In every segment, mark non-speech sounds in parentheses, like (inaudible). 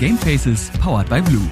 Game Faces powered by Blue.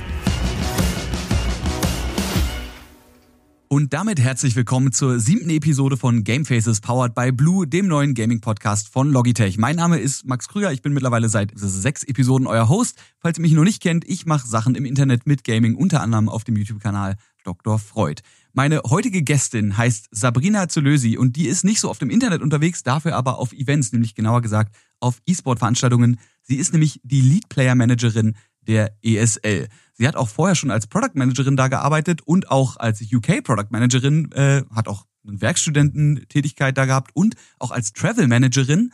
Und damit herzlich willkommen zur siebten Episode von Game Faces powered by Blue, dem neuen Gaming-Podcast von Logitech. Mein Name ist Max Krüger, ich bin mittlerweile seit sechs Episoden euer Host. Falls ihr mich noch nicht kennt, ich mache Sachen im Internet mit Gaming, unter anderem auf dem YouTube-Kanal Dr. Freud. Meine heutige Gästin heißt Sabrina Zulösi und die ist nicht so auf dem Internet unterwegs, dafür aber auf Events, nämlich genauer gesagt auf E-Sport-Veranstaltungen. Sie ist nämlich die Lead-Player-Managerin der ESL. Sie hat auch vorher schon als Product Managerin da gearbeitet und auch als UK Product Managerin, äh, hat auch eine Werkstudententätigkeit da gehabt und auch als Travel Managerin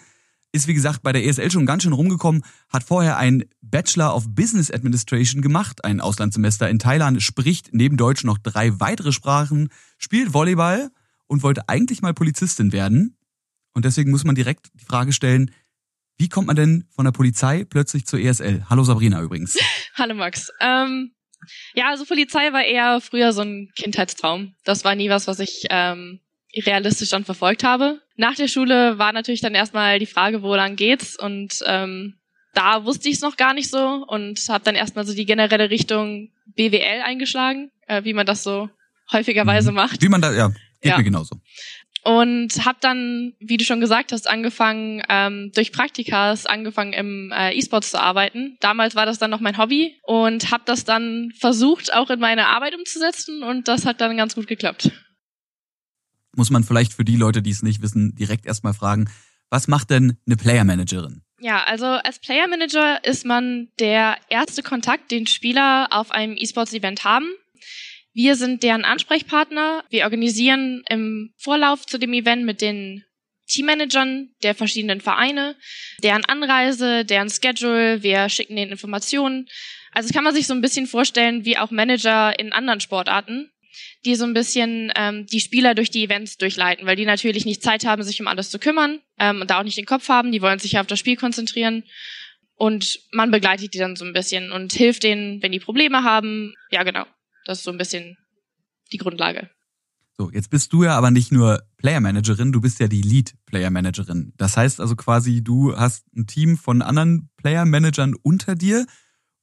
ist wie gesagt bei der ESL schon ganz schön rumgekommen, hat vorher ein Bachelor of Business Administration gemacht, ein Auslandssemester in Thailand, spricht neben Deutsch noch drei weitere Sprachen, spielt Volleyball und wollte eigentlich mal Polizistin werden. Und deswegen muss man direkt die Frage stellen, wie kommt man denn von der Polizei plötzlich zur ESL? Hallo Sabrina übrigens. (laughs) Hallo Max. Ähm, ja, also Polizei war eher früher so ein Kindheitstraum. Das war nie was, was ich ähm, realistisch dann verfolgt habe. Nach der Schule war natürlich dann erstmal die Frage, wo lang geht's und ähm, da wusste ich es noch gar nicht so und habe dann erstmal so die generelle Richtung BWL eingeschlagen, äh, wie man das so häufigerweise mhm. macht. Wie man da, ja, geht ja. mir genauso und habe dann, wie du schon gesagt hast, angefangen ähm, durch Praktikas angefangen im äh, E-Sports zu arbeiten. Damals war das dann noch mein Hobby und habe das dann versucht auch in meine Arbeit umzusetzen und das hat dann ganz gut geklappt. Muss man vielleicht für die Leute, die es nicht wissen, direkt erstmal fragen, was macht denn eine Player Managerin? Ja, also als Player Manager ist man der erste Kontakt, den Spieler auf einem E-Sports-Event haben. Wir sind deren Ansprechpartner. Wir organisieren im Vorlauf zu dem Event mit den Teammanagern der verschiedenen Vereine, deren Anreise, deren Schedule, wir schicken den Informationen. Also kann man sich so ein bisschen vorstellen wie auch Manager in anderen Sportarten, die so ein bisschen ähm, die Spieler durch die Events durchleiten, weil die natürlich nicht Zeit haben, sich um alles zu kümmern ähm, und da auch nicht den Kopf haben, die wollen sich ja auf das Spiel konzentrieren. Und man begleitet die dann so ein bisschen und hilft denen, wenn die Probleme haben. Ja, genau. Das ist so ein bisschen die Grundlage. So, jetzt bist du ja aber nicht nur Player Managerin, du bist ja die Lead Player Managerin. Das heißt also quasi, du hast ein Team von anderen Player Managern unter dir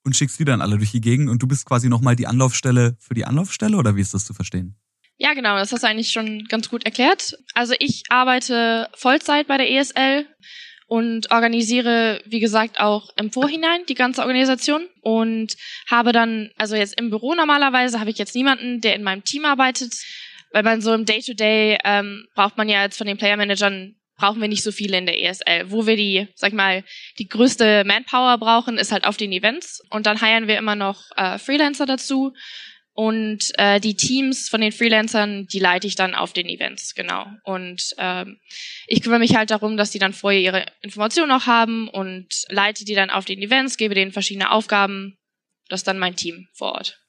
und schickst die dann alle durch die Gegend und du bist quasi nochmal die Anlaufstelle für die Anlaufstelle oder wie ist das zu verstehen? Ja, genau, das hast du eigentlich schon ganz gut erklärt. Also ich arbeite Vollzeit bei der ESL und organisiere, wie gesagt, auch im Vorhinein die ganze Organisation und habe dann, also jetzt im Büro normalerweise habe ich jetzt niemanden, der in meinem Team arbeitet, weil man so im Day-to-Day -Day, ähm, braucht man ja jetzt von den Player-Managern brauchen wir nicht so viele in der ESL. Wo wir die, sag ich mal, die größte Manpower brauchen, ist halt auf den Events. Und dann heiern wir immer noch äh, Freelancer dazu, und äh, die Teams von den Freelancern, die leite ich dann auf den Events, genau. Und ähm, ich kümmere mich halt darum, dass die dann vorher ihre Informationen auch haben und leite die dann auf den Events, gebe denen verschiedene Aufgaben. Das ist dann mein Team vor Ort.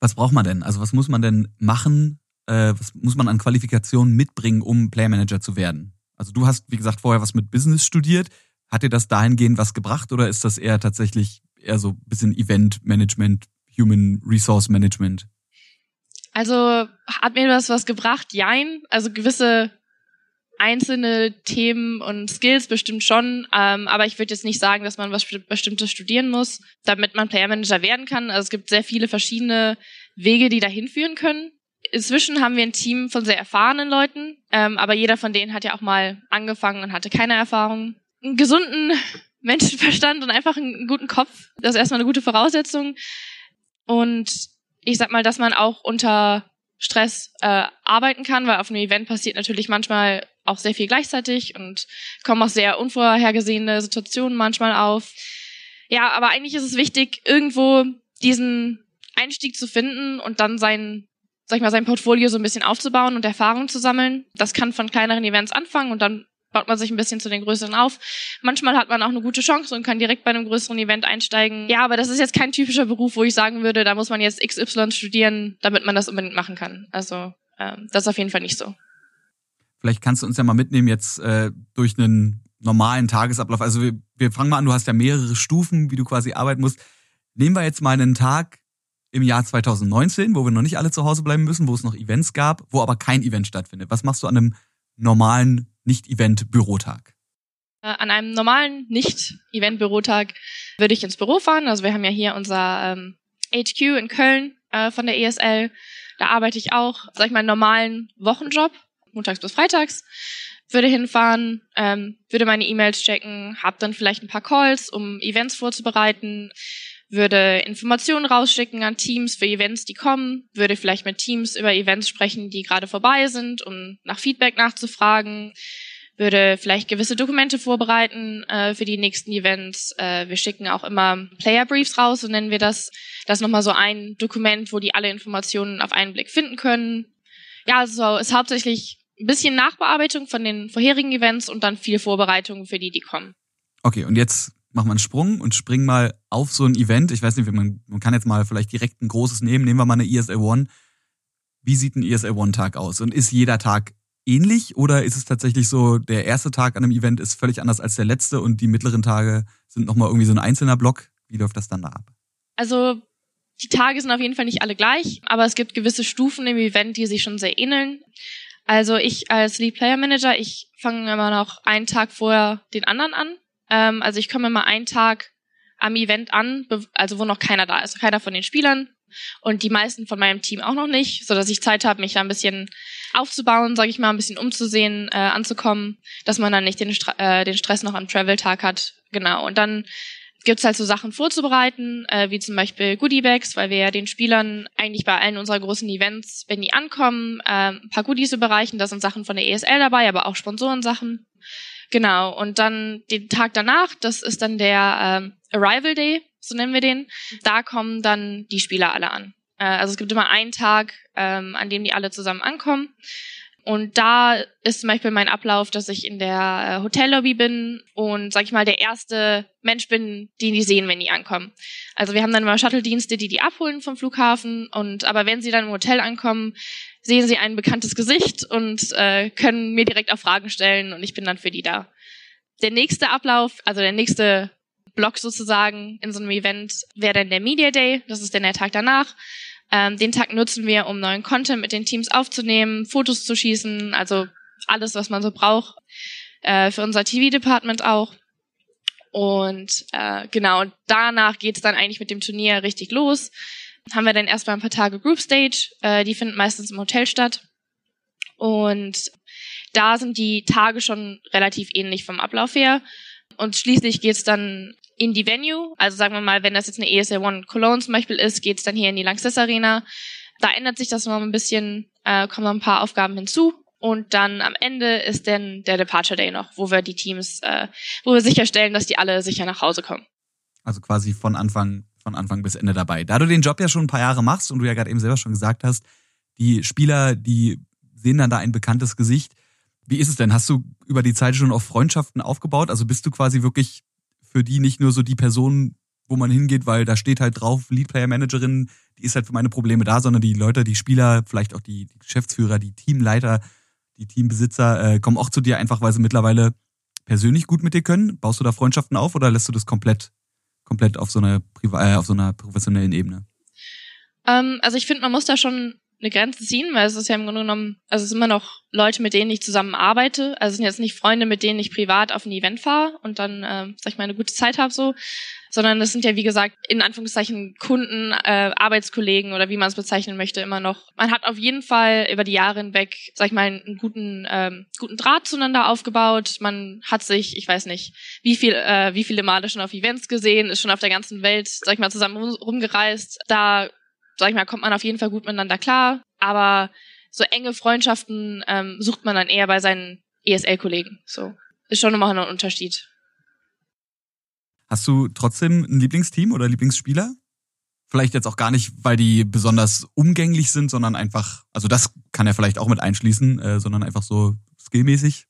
Was braucht man denn? Also was muss man denn machen? Äh, was muss man an Qualifikationen mitbringen, um Player Manager zu werden? Also du hast, wie gesagt, vorher was mit Business studiert. Hat dir das dahingehend was gebracht oder ist das eher tatsächlich eher so ein bisschen Event Management, Human Resource Management? Also hat mir das was gebracht? Jein. Also gewisse einzelne Themen und Skills bestimmt schon, ähm, aber ich würde jetzt nicht sagen, dass man was Bestimmtes studieren muss, damit man Player Manager werden kann. Also es gibt sehr viele verschiedene Wege, die dahin führen können. Inzwischen haben wir ein Team von sehr erfahrenen Leuten, ähm, aber jeder von denen hat ja auch mal angefangen und hatte keine Erfahrung. Einen gesunden (laughs) Menschenverstand und einfach einen guten Kopf, das ist erstmal eine gute Voraussetzung. Und ich sag mal, dass man auch unter Stress äh, arbeiten kann, weil auf einem Event passiert natürlich manchmal auch sehr viel gleichzeitig und kommen auch sehr unvorhergesehene Situationen manchmal auf. Ja, aber eigentlich ist es wichtig, irgendwo diesen Einstieg zu finden und dann sein, sag ich mal, sein Portfolio so ein bisschen aufzubauen und Erfahrungen zu sammeln. Das kann von kleineren Events anfangen und dann baut man sich ein bisschen zu den größeren auf. Manchmal hat man auch eine gute Chance und kann direkt bei einem größeren Event einsteigen. Ja, aber das ist jetzt kein typischer Beruf, wo ich sagen würde, da muss man jetzt XY studieren, damit man das unbedingt machen kann. Also ähm, das ist auf jeden Fall nicht so. Vielleicht kannst du uns ja mal mitnehmen jetzt äh, durch einen normalen Tagesablauf. Also wir, wir fangen mal an, du hast ja mehrere Stufen, wie du quasi arbeiten musst. Nehmen wir jetzt mal einen Tag im Jahr 2019, wo wir noch nicht alle zu Hause bleiben müssen, wo es noch Events gab, wo aber kein Event stattfindet. Was machst du an einem normalen nicht-Event-Bürotag? an einem normalen Nicht-Event-Bürotag würde ich ins Büro fahren. Also wir haben ja hier unser ähm, HQ in Köln äh, von der ESL. Da arbeite ich auch, sag ich mal, einen normalen Wochenjob, montags bis freitags. Würde hinfahren, ähm, würde meine E-Mails checken, habe dann vielleicht ein paar Calls, um Events vorzubereiten, würde Informationen rausschicken an Teams für Events, die kommen, würde vielleicht mit Teams über Events sprechen, die gerade vorbei sind, um nach Feedback nachzufragen, würde vielleicht gewisse Dokumente vorbereiten äh, für die nächsten Events. Äh, wir schicken auch immer Player Briefs raus, so nennen wir das. Das ist nochmal so ein Dokument, wo die alle Informationen auf einen Blick finden können. Ja, also ist hauptsächlich ein bisschen Nachbearbeitung von den vorherigen Events und dann viel Vorbereitung für die, die kommen. Okay, und jetzt machen wir einen Sprung und springen mal auf so ein Event. Ich weiß nicht, man, man kann jetzt mal vielleicht direkt ein großes nehmen. Nehmen wir mal eine ESL One. Wie sieht ein ESL One Tag aus? Und ist jeder Tag ähnlich oder ist es tatsächlich so, der erste Tag an einem Event ist völlig anders als der letzte und die mittleren Tage sind nochmal irgendwie so ein einzelner Block? Wie läuft das dann da ab? Also die Tage sind auf jeden Fall nicht alle gleich, aber es gibt gewisse Stufen im Event, die sich schon sehr ähneln. Also ich als Lead Player Manager, ich fange immer noch einen Tag vorher den anderen an. Ähm, also ich komme immer einen Tag am Event an, also wo noch keiner da ist, keiner von den Spielern und die meisten von meinem Team auch noch nicht, so dass ich Zeit habe, mich da ein bisschen aufzubauen, sage ich mal, ein bisschen umzusehen, äh, anzukommen, dass man dann nicht den, Stra äh, den Stress noch am Travel-Tag hat. Genau. Und dann gibt's halt so Sachen vorzubereiten, äh, wie zum Beispiel Goodiebags, weil wir ja den Spielern eigentlich bei allen unserer großen Events, wenn die ankommen, äh, ein paar Goodies überreichen. Da sind Sachen von der ESL dabei, aber auch Sponsorensachen. Genau. Und dann den Tag danach, das ist dann der ähm, Arrival Day, so nennen wir den. Da kommen dann die Spieler alle an. Äh, also es gibt immer einen Tag, ähm, an dem die alle zusammen ankommen. Und da ist zum Beispiel mein Ablauf, dass ich in der äh, Hotellobby bin und, sag ich mal, der erste Mensch bin, den die sehen, wenn die ankommen. Also wir haben dann immer Shuttle-Dienste, die die abholen vom Flughafen. Und aber wenn sie dann im Hotel ankommen, sehen sie ein bekanntes Gesicht und äh, können mir direkt auch Fragen stellen und ich bin dann für die da. Der nächste Ablauf, also der nächste Block sozusagen in so einem Event wäre dann der Media Day. Das ist dann der Tag danach. Ähm, den Tag nutzen wir, um neuen Content mit den Teams aufzunehmen, Fotos zu schießen, also alles, was man so braucht. Äh, für unser TV-Department auch. Und äh, genau, danach geht's dann eigentlich mit dem Turnier richtig los. Haben wir dann erstmal ein paar Tage Group Stage, äh, die finden meistens im Hotel statt. Und da sind die Tage schon relativ ähnlich vom Ablauf her. Und schließlich geht's dann in die Venue. Also sagen wir mal, wenn das jetzt eine ESL One Cologne zum Beispiel ist, geht's dann hier in die Lanxess Arena. Da ändert sich das noch ein bisschen, äh, kommen noch ein paar Aufgaben hinzu. Und dann am Ende ist dann der Departure Day noch, wo wir die Teams, äh, wo wir sicherstellen, dass die alle sicher nach Hause kommen. Also quasi von Anfang, von Anfang bis Ende dabei. Da du den Job ja schon ein paar Jahre machst und du ja gerade eben selber schon gesagt hast, die Spieler, die sehen dann da ein bekanntes Gesicht. Wie ist es denn? Hast du über die Zeit schon auch Freundschaften aufgebaut? Also bist du quasi wirklich für die nicht nur so die Person, wo man hingeht, weil da steht halt drauf, Lead Player Managerin, die ist halt für meine Probleme da, sondern die Leute, die Spieler, vielleicht auch die, die Geschäftsführer, die Teamleiter, die Teambesitzer äh, kommen auch zu dir einfach, weil sie mittlerweile persönlich gut mit dir können. Baust du da Freundschaften auf oder lässt du das komplett, komplett auf so einer, Priva äh, auf so einer professionellen Ebene? Ähm, also ich finde, man muss da schon eine Grenze ziehen, weil es ist ja im Grunde genommen, also es sind immer noch Leute, mit denen ich zusammen arbeite. Also es sind jetzt nicht Freunde, mit denen ich privat auf ein Event fahre und dann, äh, sag ich mal, eine gute Zeit habe so, sondern es sind ja, wie gesagt, in Anführungszeichen Kunden, äh, Arbeitskollegen oder wie man es bezeichnen möchte, immer noch. Man hat auf jeden Fall über die Jahre hinweg, sag ich mal, einen guten, ähm, guten Draht zueinander aufgebaut. Man hat sich, ich weiß nicht, wie viel, äh, wie viele Male schon auf Events gesehen, ist schon auf der ganzen Welt, sag ich mal, zusammen rumgereist. Da sag ich mal, kommt man auf jeden Fall gut miteinander klar. Aber so enge Freundschaften ähm, sucht man dann eher bei seinen ESL-Kollegen. So ist schon nochmal ein Unterschied. Hast du trotzdem ein Lieblingsteam oder Lieblingsspieler? Vielleicht jetzt auch gar nicht, weil die besonders umgänglich sind, sondern einfach, also das kann ja vielleicht auch mit einschließen, äh, sondern einfach so skillmäßig.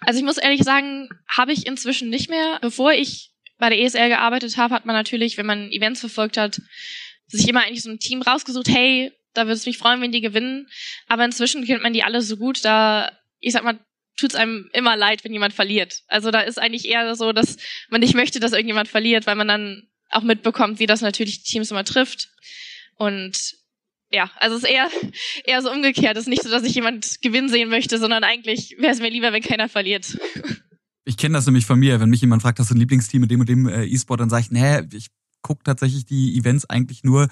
Also ich muss ehrlich sagen, habe ich inzwischen nicht mehr. Bevor ich bei der ESL gearbeitet habe, hat man natürlich, wenn man Events verfolgt hat, sich immer eigentlich so ein Team rausgesucht, hey, da würde es mich freuen, wenn die gewinnen. Aber inzwischen kennt man die alle so gut, da, ich sag mal, tut es einem immer leid, wenn jemand verliert. Also da ist eigentlich eher so, dass man nicht möchte, dass irgendjemand verliert, weil man dann auch mitbekommt, wie das natürlich die Teams immer trifft. Und ja, also es ist eher, (laughs) eher so umgekehrt. Es ist nicht so, dass ich jemand gewinnen sehen möchte, sondern eigentlich wäre es mir lieber, wenn keiner verliert. (laughs) Ich kenne das nämlich von mir, wenn mich jemand fragt, hast du ein Lieblingsteam mit dem und dem äh, E-Sport, dann sage ich, nee, ich gucke tatsächlich die Events eigentlich nur,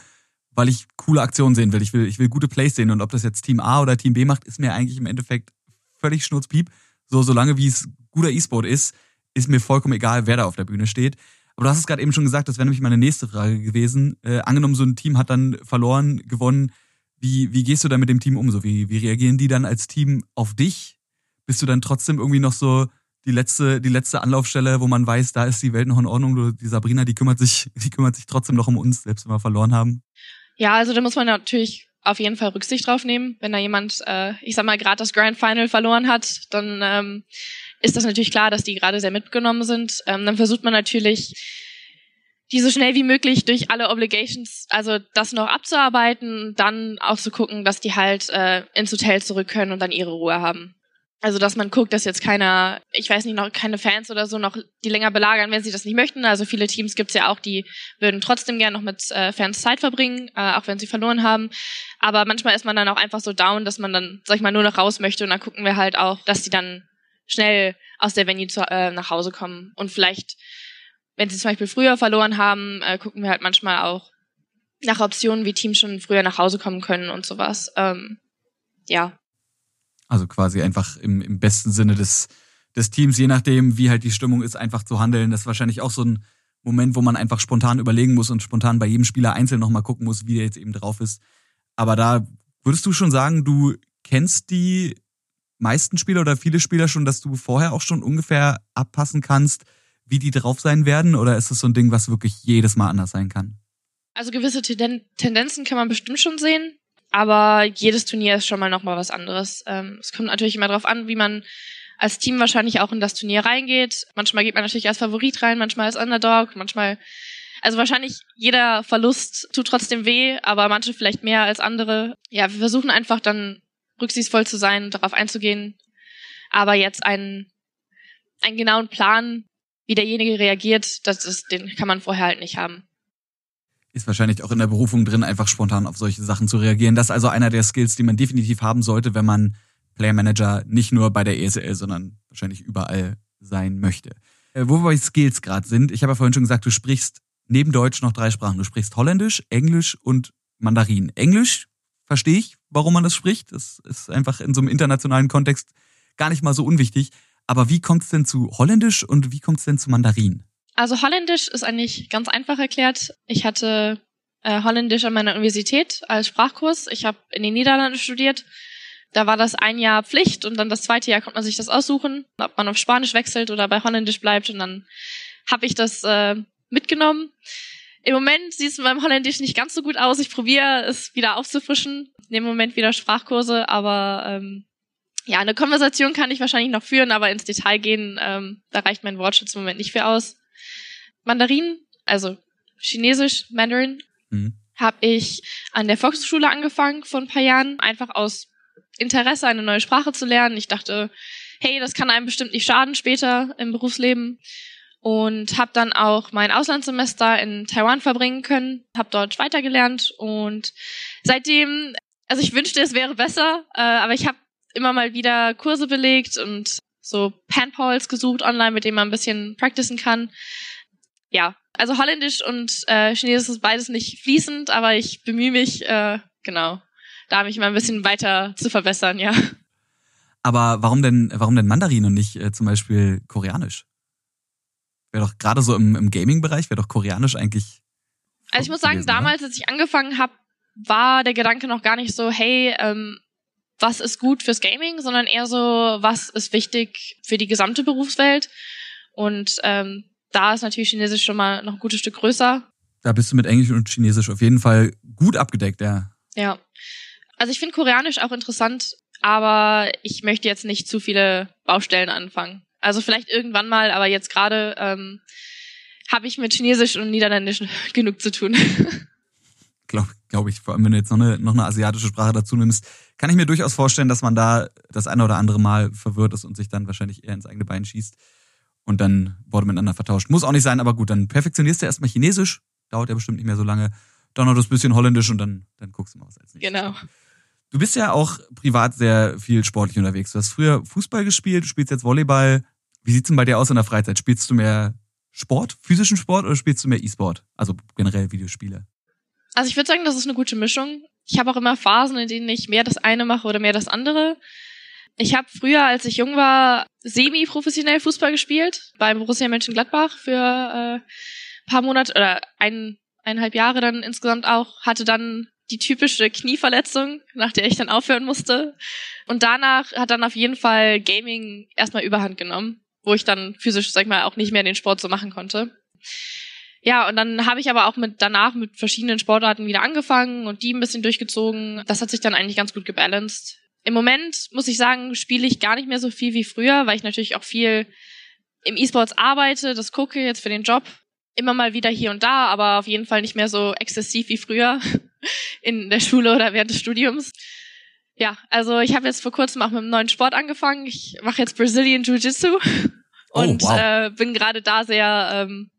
weil ich coole Aktionen sehen will. Ich will, ich will gute Plays sehen und ob das jetzt Team A oder Team B macht, ist mir eigentlich im Endeffekt völlig schnurzpiep. So, solange wie es guter E-Sport ist, ist mir vollkommen egal, wer da auf der Bühne steht. Aber du hast es gerade eben schon gesagt, das wäre nämlich meine nächste Frage gewesen. Äh, angenommen, so ein Team hat dann verloren, gewonnen. Wie, wie gehst du dann mit dem Team um? So, wie, wie reagieren die dann als Team auf dich? Bist du dann trotzdem irgendwie noch so die letzte, die letzte Anlaufstelle, wo man weiß, da ist die Welt noch in Ordnung? Die Sabrina, die kümmert sich, (laughs) die kümmert sich trotzdem noch um uns, selbst wenn wir verloren haben. Ja, also da muss man natürlich auf jeden Fall Rücksicht drauf nehmen. Wenn da jemand, äh, ich sag mal, gerade das Grand Final verloren hat, dann ähm, ist das natürlich klar, dass die gerade sehr mitgenommen sind. Ähm, dann versucht man natürlich, die so schnell wie möglich durch alle Obligations, also das noch abzuarbeiten, dann auch zu gucken, dass die halt äh, ins Hotel zurück können und dann ihre Ruhe haben. Also, dass man guckt, dass jetzt keiner, ich weiß nicht, noch keine Fans oder so noch die länger belagern, wenn sie das nicht möchten. Also viele Teams gibt's ja auch, die würden trotzdem gerne noch mit äh, Fans Zeit verbringen, äh, auch wenn sie verloren haben. Aber manchmal ist man dann auch einfach so down, dass man dann, sag ich mal, nur noch raus möchte und dann gucken wir halt auch, dass die dann schnell aus der Venue zu, äh, nach Hause kommen. Und vielleicht, wenn sie zum Beispiel früher verloren haben, äh, gucken wir halt manchmal auch nach Optionen, wie Teams schon früher nach Hause kommen können und sowas. Ähm, ja, also quasi einfach im, im besten Sinne des, des Teams, je nachdem, wie halt die Stimmung ist, einfach zu handeln. Das ist wahrscheinlich auch so ein Moment, wo man einfach spontan überlegen muss und spontan bei jedem Spieler einzeln nochmal gucken muss, wie der jetzt eben drauf ist. Aber da würdest du schon sagen, du kennst die meisten Spieler oder viele Spieler schon, dass du vorher auch schon ungefähr abpassen kannst, wie die drauf sein werden? Oder ist das so ein Ding, was wirklich jedes Mal anders sein kann? Also gewisse Tendenzen kann man bestimmt schon sehen. Aber jedes Turnier ist schon mal nochmal was anderes. Ähm, es kommt natürlich immer darauf an, wie man als Team wahrscheinlich auch in das Turnier reingeht. Manchmal geht man natürlich als Favorit rein, manchmal als Underdog, manchmal also wahrscheinlich jeder Verlust tut trotzdem weh, aber manche vielleicht mehr als andere. Ja, wir versuchen einfach dann rücksichtsvoll zu sein, darauf einzugehen. Aber jetzt einen, einen genauen Plan, wie derjenige reagiert, das ist, den kann man vorher halt nicht haben ist wahrscheinlich auch in der Berufung drin, einfach spontan auf solche Sachen zu reagieren. Das ist also einer der Skills, die man definitiv haben sollte, wenn man Player Manager nicht nur bei der ESL, sondern wahrscheinlich überall sein möchte. Äh, wo wir bei Skills gerade sind, ich habe ja vorhin schon gesagt, du sprichst neben Deutsch noch drei Sprachen. Du sprichst Holländisch, Englisch und Mandarin. Englisch verstehe ich, warum man das spricht. Das ist einfach in so einem internationalen Kontext gar nicht mal so unwichtig. Aber wie kommt es denn zu Holländisch und wie kommt es denn zu Mandarin? Also Holländisch ist eigentlich ganz einfach erklärt. Ich hatte äh, Holländisch an meiner Universität als Sprachkurs. Ich habe in den Niederlanden studiert. Da war das ein Jahr Pflicht und dann das zweite Jahr konnte man sich das aussuchen, ob man auf Spanisch wechselt oder bei Holländisch bleibt. Und dann habe ich das äh, mitgenommen. Im Moment sieht es beim Holländisch nicht ganz so gut aus. Ich probiere es wieder aufzufrischen. Nehme im Moment wieder Sprachkurse, aber ähm, ja, eine Konversation kann ich wahrscheinlich noch führen, aber ins Detail gehen, ähm, da reicht mein Wortschutz im Moment nicht für aus. Mandarin, also Chinesisch, Mandarin, mhm. habe ich an der Volksschule angefangen vor ein paar Jahren, einfach aus Interesse, eine neue Sprache zu lernen. Ich dachte, hey, das kann einem bestimmt nicht schaden später im Berufsleben. Und habe dann auch mein Auslandssemester in Taiwan verbringen können, habe dort weitergelernt und seitdem, also ich wünschte, es wäre besser, äh, aber ich habe immer mal wieder Kurse belegt und so Panpals gesucht online, mit denen man ein bisschen practicen kann ja, also Holländisch und äh, Chinesisch ist beides nicht fließend, aber ich bemühe mich, äh, genau, da mich mal ein bisschen weiter zu verbessern, ja. Aber warum denn, warum denn Mandarin und nicht äh, zum Beispiel Koreanisch? Wäre doch gerade so im, im Gaming-Bereich, wäre doch Koreanisch eigentlich. Also ich muss sagen, gewesen, damals, als ich angefangen habe, war der Gedanke noch gar nicht so, hey, ähm, was ist gut fürs Gaming, sondern eher so, was ist wichtig für die gesamte Berufswelt. Und ähm, da ist natürlich Chinesisch schon mal noch ein gutes Stück größer. Da bist du mit Englisch und Chinesisch auf jeden Fall gut abgedeckt, ja. Ja. Also ich finde Koreanisch auch interessant, aber ich möchte jetzt nicht zu viele Baustellen anfangen. Also vielleicht irgendwann mal, aber jetzt gerade ähm, habe ich mit Chinesisch und Niederländisch (laughs) genug zu tun. Glaube glaub ich, vor allem wenn du jetzt noch eine, noch eine asiatische Sprache dazu nimmst, kann ich mir durchaus vorstellen, dass man da das eine oder andere Mal verwirrt ist und sich dann wahrscheinlich eher ins eigene Bein schießt und dann wurde miteinander vertauscht. Muss auch nicht sein, aber gut, dann perfektionierst du erstmal Chinesisch, dauert ja bestimmt nicht mehr so lange. Dann noch das bisschen Holländisch und dann, dann guckst du mal, was als nächstes. Genau. Du bist ja auch privat sehr viel sportlich unterwegs. Du hast früher Fußball gespielt, du spielst jetzt Volleyball. Wie sieht's denn bei dir aus in der Freizeit? Spielst du mehr Sport, physischen Sport oder spielst du mehr E-Sport? Also generell Videospiele? Also ich würde sagen, das ist eine gute Mischung. Ich habe auch immer Phasen, in denen ich mehr das eine mache oder mehr das andere. Ich habe früher, als ich jung war, semi-professionell Fußball gespielt beim Borussia Mönchengladbach für äh, paar Monate oder ein, eineinhalb Jahre dann insgesamt auch. Hatte dann die typische Knieverletzung, nach der ich dann aufhören musste. Und danach hat dann auf jeden Fall Gaming erstmal überhand genommen, wo ich dann physisch, sag ich mal, auch nicht mehr den Sport so machen konnte. Ja, und dann habe ich aber auch mit danach mit verschiedenen Sportarten wieder angefangen und die ein bisschen durchgezogen. Das hat sich dann eigentlich ganz gut gebalanced. Im Moment muss ich sagen, spiele ich gar nicht mehr so viel wie früher, weil ich natürlich auch viel im E-Sports arbeite, das gucke jetzt für den Job. Immer mal wieder hier und da, aber auf jeden Fall nicht mehr so exzessiv wie früher (laughs) in der Schule oder während des Studiums. Ja, also ich habe jetzt vor kurzem auch mit einem neuen Sport angefangen. Ich mache jetzt Brazilian Jiu-Jitsu oh, und wow. äh, bin gerade da sehr ähm,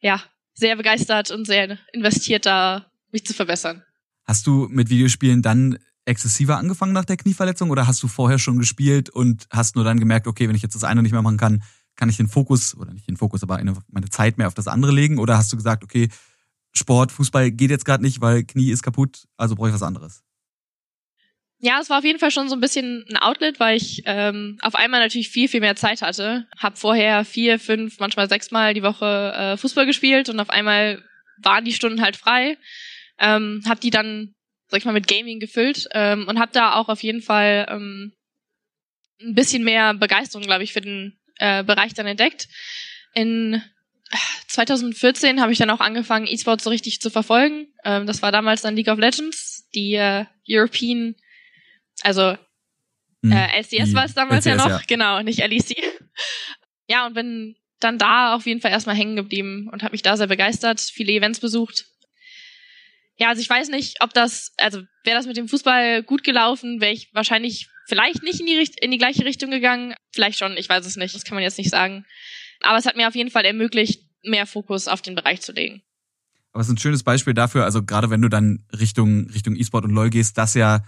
ja, sehr begeistert und sehr investiert, da mich zu verbessern. Hast du mit Videospielen dann exzessiver angefangen nach der Knieverletzung oder hast du vorher schon gespielt und hast nur dann gemerkt, okay, wenn ich jetzt das eine nicht mehr machen kann, kann ich den Fokus, oder nicht den Fokus, aber eine, meine Zeit mehr auf das andere legen? Oder hast du gesagt, okay, Sport, Fußball geht jetzt gerade nicht, weil Knie ist kaputt, also brauche ich was anderes? Ja, es war auf jeden Fall schon so ein bisschen ein Outlet, weil ich ähm, auf einmal natürlich viel, viel mehr Zeit hatte. Hab vorher vier, fünf, manchmal sechs Mal die Woche äh, Fußball gespielt und auf einmal waren die Stunden halt frei. Ähm, hab die dann, sag ich mal, mit Gaming gefüllt ähm, und hab da auch auf jeden Fall ähm, ein bisschen mehr Begeisterung, glaube ich, für den äh, Bereich dann entdeckt. In 2014 habe ich dann auch angefangen, E-Sport so richtig zu verfolgen. Ähm, das war damals dann League of Legends, die äh, European also hm. äh, LCS war es damals LCS, ja noch, ja. genau, nicht LEC. ja, und bin dann da auf jeden Fall erstmal hängen geblieben und habe mich da sehr begeistert, viele Events besucht. Ja, also ich weiß nicht, ob das, also wäre das mit dem Fußball gut gelaufen, wäre ich wahrscheinlich vielleicht nicht in die, in die gleiche Richtung gegangen. Vielleicht schon, ich weiß es nicht, das kann man jetzt nicht sagen. Aber es hat mir auf jeden Fall ermöglicht, mehr Fokus auf den Bereich zu legen. Aber es ist ein schönes Beispiel dafür, also gerade wenn du dann Richtung Richtung E-Sport und LoL gehst, dass ja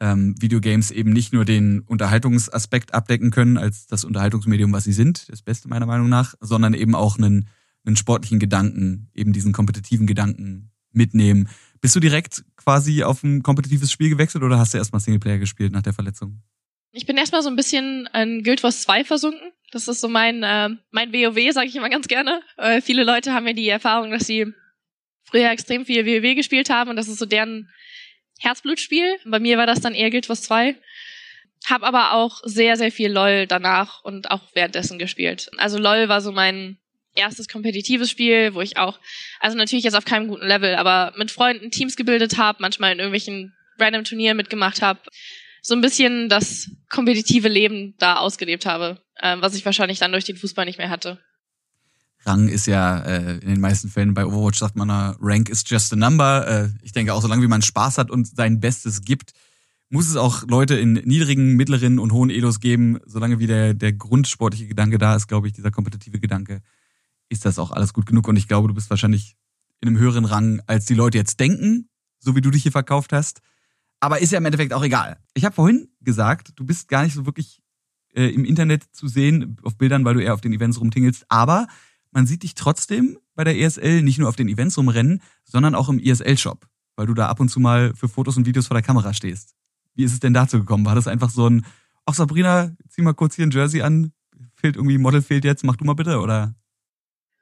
ähm, Videogames eben nicht nur den Unterhaltungsaspekt abdecken können als das Unterhaltungsmedium, was sie sind, das Beste meiner Meinung nach, sondern eben auch einen, einen sportlichen Gedanken, eben diesen kompetitiven Gedanken mitnehmen. Bist du direkt quasi auf ein kompetitives Spiel gewechselt oder hast du erstmal Singleplayer gespielt nach der Verletzung? Ich bin erstmal so ein bisschen in Guild Wars 2 versunken. Das ist so mein, äh, mein WoW, sage ich immer ganz gerne. Äh, viele Leute haben ja die Erfahrung, dass sie früher extrem viel WoW gespielt haben und das ist so deren Herzblutspiel. Bei mir war das dann eher Guild Wars 2. Hab aber auch sehr, sehr viel LOL danach und auch währenddessen gespielt. Also LOL war so mein erstes kompetitives Spiel, wo ich auch, also natürlich jetzt auf keinem guten Level, aber mit Freunden Teams gebildet habe, manchmal in irgendwelchen random Turnieren mitgemacht habe. So ein bisschen das kompetitive Leben da ausgelebt habe, äh, was ich wahrscheinlich dann durch den Fußball nicht mehr hatte. Rang ist ja äh, in den meisten Fällen bei Overwatch sagt man, Rank is just a number. Äh, ich denke auch, solange wie man Spaß hat und sein Bestes gibt, muss es auch Leute in niedrigen, mittleren und hohen Elos geben. Solange wie der, der grundsportliche Gedanke da ist, glaube ich, dieser kompetitive Gedanke, ist das auch alles gut genug. Und ich glaube, du bist wahrscheinlich in einem höheren Rang, als die Leute jetzt denken, so wie du dich hier verkauft hast. Aber ist ja im Endeffekt auch egal. Ich habe vorhin gesagt, du bist gar nicht so wirklich äh, im Internet zu sehen auf Bildern, weil du eher auf den Events rumtingelst. Aber man sieht dich trotzdem bei der ESL nicht nur auf den Events rumrennen, sondern auch im ESL-Shop, weil du da ab und zu mal für Fotos und Videos vor der Kamera stehst. Wie ist es denn dazu gekommen? War das einfach so ein, ach Sabrina, zieh mal kurz hier ein Jersey an, fehlt irgendwie, Model fehlt jetzt, mach du mal bitte, oder?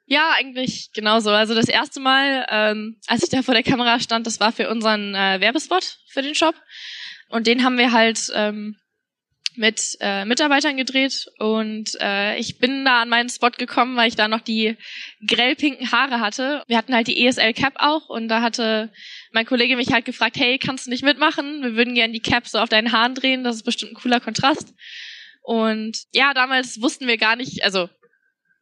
Ja, eigentlich genauso. Also das erste Mal, ähm, als ich da vor der Kamera stand, das war für unseren äh, Werbespot für den Shop. Und den haben wir halt ähm, mit äh, Mitarbeitern gedreht und äh, ich bin da an meinen Spot gekommen, weil ich da noch die grellpinken Haare hatte. Wir hatten halt die ESL Cap auch und da hatte mein Kollege mich halt gefragt, hey, kannst du nicht mitmachen? Wir würden gerne die Cap so auf deinen Haaren drehen, das ist bestimmt ein cooler Kontrast. Und ja, damals wussten wir gar nicht, also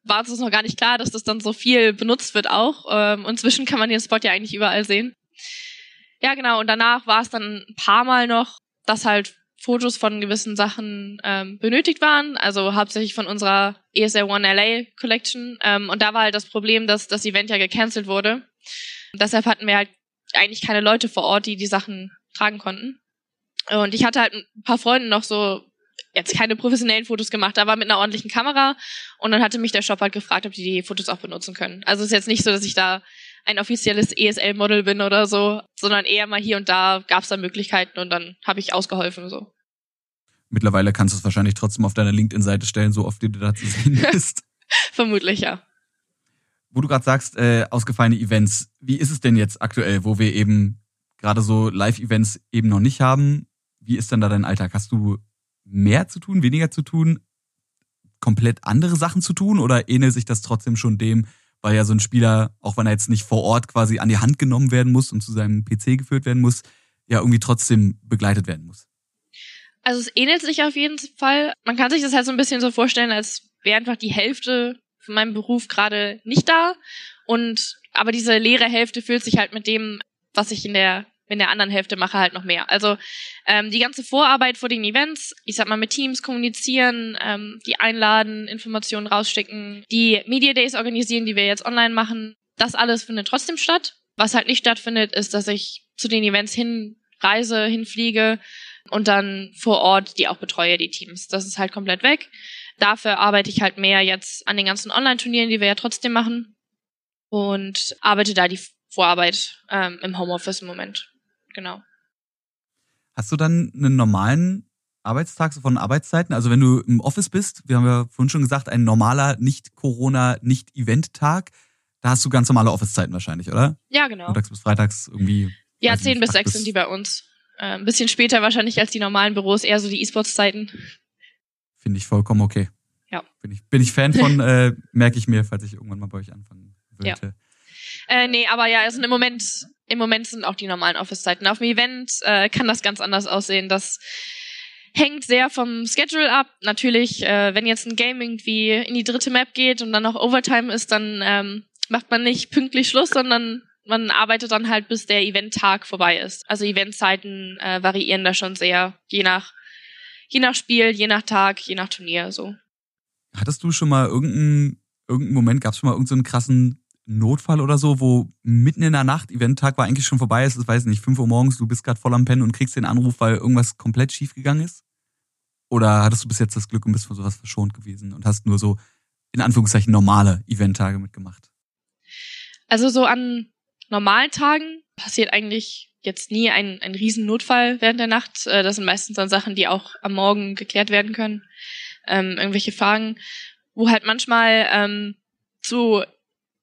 war uns noch gar nicht klar, dass das dann so viel benutzt wird auch. Ähm, inzwischen kann man den Spot ja eigentlich überall sehen. Ja, genau. Und danach war es dann ein paar Mal noch, dass halt Fotos von gewissen Sachen ähm, benötigt waren, also hauptsächlich von unserer ESL One LA Collection. Ähm, und da war halt das Problem, dass das Event ja gecancelt wurde. Und deshalb hatten wir halt eigentlich keine Leute vor Ort, die die Sachen tragen konnten. Und ich hatte halt ein paar Freunde noch so jetzt keine professionellen Fotos gemacht, aber mit einer ordentlichen Kamera. Und dann hatte mich der Shop halt gefragt, ob die die Fotos auch benutzen können. Also es ist jetzt nicht so, dass ich da ein offizielles ESL-Model bin oder so, sondern eher mal hier und da gab es da Möglichkeiten und dann habe ich ausgeholfen so. Mittlerweile kannst du es wahrscheinlich trotzdem auf deiner LinkedIn-Seite stellen, so oft wie du da zu sehen (laughs) bist. Vermutlich, ja. Wo du gerade sagst, äh, ausgefallene Events, wie ist es denn jetzt aktuell, wo wir eben gerade so Live-Events eben noch nicht haben? Wie ist denn da dein Alltag? Hast du mehr zu tun, weniger zu tun, komplett andere Sachen zu tun oder ähnelt sich das trotzdem schon dem, weil ja so ein Spieler, auch wenn er jetzt nicht vor Ort quasi an die Hand genommen werden muss und zu seinem PC geführt werden muss, ja irgendwie trotzdem begleitet werden muss? Also es ähnelt sich auf jeden Fall. Man kann sich das halt so ein bisschen so vorstellen, als wäre einfach die Hälfte von meinem Beruf gerade nicht da und aber diese leere Hälfte fühlt sich halt mit dem, was ich in der in der anderen Hälfte mache halt noch mehr. Also ähm, die ganze Vorarbeit vor den Events, ich sag mal mit Teams kommunizieren, ähm, die einladen, Informationen rausschicken, die Media Days organisieren, die wir jetzt online machen, das alles findet trotzdem statt. Was halt nicht stattfindet, ist, dass ich zu den Events hinreise, hinfliege und dann vor Ort die auch betreue, die Teams. Das ist halt komplett weg. Dafür arbeite ich halt mehr jetzt an den ganzen Online-Turnieren, die wir ja trotzdem machen und arbeite da die Vorarbeit ähm, im Homeoffice im Moment genau. Hast du dann einen normalen Arbeitstag so von Arbeitszeiten? Also wenn du im Office bist, wir haben ja vorhin schon gesagt, ein normaler Nicht-Corona, Nicht-Event-Tag, da hast du ganz normale Office-Zeiten wahrscheinlich, oder? Ja, genau. Montags bis freitags irgendwie. Ja, zehn bis sechs sind die bei uns. Äh, ein bisschen später wahrscheinlich als die normalen Büros, eher so die E-Sports-Zeiten. Finde ich vollkommen okay. Ja. Bin ich, bin ich Fan von, (laughs) äh, merke ich mir, falls ich irgendwann mal bei euch anfangen würde. Ja. Äh, nee, aber ja, also im Moment im Moment sind auch die normalen Office-Zeiten. Auf dem Event äh, kann das ganz anders aussehen. Das hängt sehr vom Schedule ab. Natürlich, äh, wenn jetzt ein Game irgendwie in die dritte Map geht und dann noch Overtime ist, dann ähm, macht man nicht pünktlich Schluss, sondern man arbeitet dann halt, bis der Eventtag vorbei ist. Also Eventzeiten äh, variieren da schon sehr, je nach, je nach Spiel, je nach Tag, je nach Turnier so. Hattest du schon mal irgendeinen irgendeinen Moment, gab es schon mal irgendeinen so krassen Notfall oder so, wo mitten in der Nacht, Eventtag war eigentlich schon vorbei, es ist, weiß nicht, 5 Uhr morgens, du bist gerade voll am Pennen und kriegst den Anruf, weil irgendwas komplett schief gegangen ist? Oder hattest du bis jetzt das Glück und bist von sowas verschont gewesen und hast nur so, in Anführungszeichen, normale Eventtage mitgemacht? Also so an normalen Tagen passiert eigentlich jetzt nie ein, ein Riesennotfall während der Nacht. Äh, das sind meistens dann Sachen, die auch am Morgen geklärt werden können. Ähm, irgendwelche Fragen, wo halt manchmal ähm, zu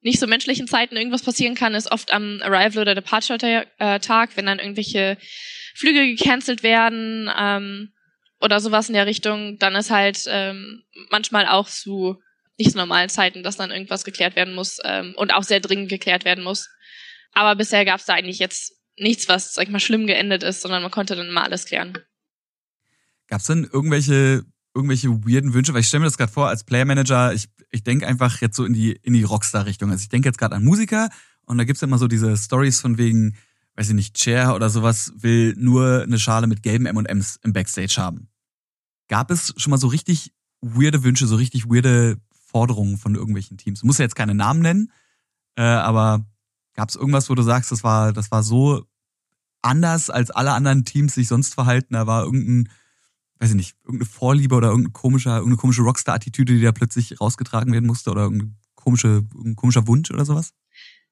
nicht so menschlichen Zeiten irgendwas passieren kann, ist oft am Arrival oder Departure-Tag, wenn dann irgendwelche Flüge gecancelt werden ähm, oder sowas in der Richtung, dann ist halt ähm, manchmal auch zu nicht so normalen Zeiten, dass dann irgendwas geklärt werden muss ähm, und auch sehr dringend geklärt werden muss. Aber bisher gab es da eigentlich jetzt nichts, was, sag ich mal, schlimm geendet ist, sondern man konnte dann mal alles klären. Gab es denn irgendwelche irgendwelche weirden Wünsche? Weil ich stelle mir das gerade vor als Player Manager, ich, ich denke einfach jetzt so in die, in die Rockstar-Richtung. Also ich denke jetzt gerade an Musiker und da gibt's ja immer so diese Stories von wegen, weiß ich nicht, Chair oder sowas will nur eine Schale mit gelben M&Ms im Backstage haben. Gab es schon mal so richtig weirde Wünsche, so richtig weirde Forderungen von irgendwelchen Teams? Du musst ja jetzt keine Namen nennen, äh, aber gab es irgendwas, wo du sagst, das war, das war so anders, als alle anderen Teams sich sonst verhalten? Da war irgendein weiß ich nicht, irgendeine Vorliebe oder irgendeine komische, irgendeine komische Rockstar-Attitüde, die da plötzlich rausgetragen werden musste oder irgendein, komische, irgendein komischer Wunsch oder sowas?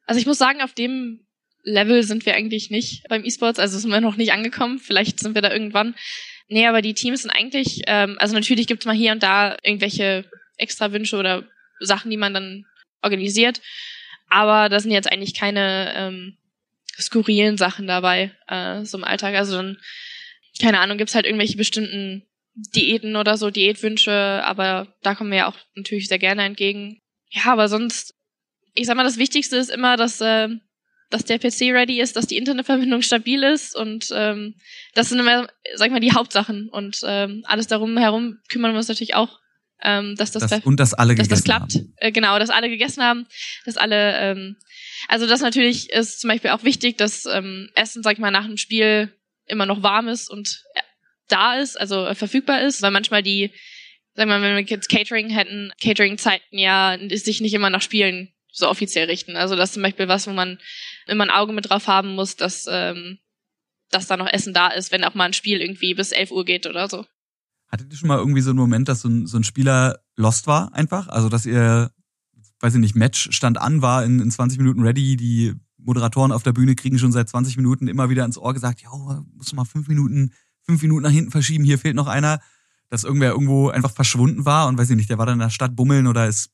Also ich muss sagen, auf dem Level sind wir eigentlich nicht beim E-Sports, also sind wir noch nicht angekommen. Vielleicht sind wir da irgendwann. Nee, aber die Teams sind eigentlich, ähm, also natürlich gibt's mal hier und da irgendwelche extra Wünsche oder Sachen, die man dann organisiert. Aber da sind jetzt eigentlich keine ähm, skurrilen Sachen dabei, äh, so im Alltag. Also dann keine Ahnung, gibt's halt irgendwelche bestimmten Diäten oder so, Diätwünsche, aber da kommen wir ja auch natürlich sehr gerne entgegen. Ja, aber sonst, ich sag mal, das Wichtigste ist immer, dass, äh, dass der PC ready ist, dass die Internetverbindung stabil ist und ähm, das sind immer, sag ich mal, die Hauptsachen und ähm, alles darum herum kümmern wir uns natürlich auch, ähm, dass das, das und dass alle dass gegessen das klappt. Haben. Äh, genau, dass alle gegessen haben, dass alle, ähm, also das natürlich ist zum Beispiel auch wichtig, dass ähm, Essen, sag ich mal, nach dem Spiel immer noch warm ist und da ist, also äh, verfügbar ist, weil manchmal die, sagen wir mal, wenn wir jetzt Catering hätten, Catering-Zeiten ja sich nicht immer nach Spielen so offiziell richten. Also das ist zum Beispiel was, wo man immer ein Auge mit drauf haben muss, dass, ähm, dass da noch Essen da ist, wenn auch mal ein Spiel irgendwie bis 11 Uhr geht oder so. Hattet ihr schon mal irgendwie so einen Moment, dass so ein, so ein Spieler lost war einfach? Also, dass ihr, weiß ich nicht, Match stand an, war in, in 20 Minuten ready, die Moderatoren auf der Bühne kriegen schon seit 20 Minuten immer wieder ins Ohr gesagt, ja, musst du mal fünf Minuten, fünf Minuten nach hinten verschieben, hier fehlt noch einer. Dass irgendwer irgendwo einfach verschwunden war und weiß ich nicht, der war dann in der Stadt bummeln oder ist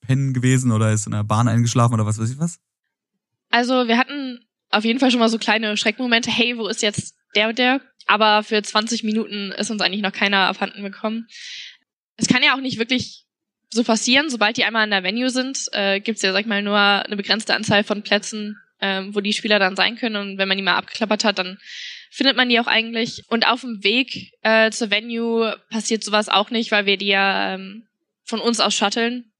pennen gewesen oder ist in der Bahn eingeschlafen oder was weiß ich was? Also wir hatten auf jeden Fall schon mal so kleine Schreckmomente, hey, wo ist jetzt der und der? Aber für 20 Minuten ist uns eigentlich noch keiner abhanden gekommen. Es kann ja auch nicht wirklich so passieren, sobald die einmal in der Venue sind, äh, gibt es ja, sag ich mal, nur eine begrenzte Anzahl von Plätzen, ähm, wo die Spieler dann sein können. Und wenn man die mal abgeklappert hat, dann findet man die auch eigentlich. Und auf dem Weg äh, zur Venue passiert sowas auch nicht, weil wir die ja ähm, von uns aus shutteln.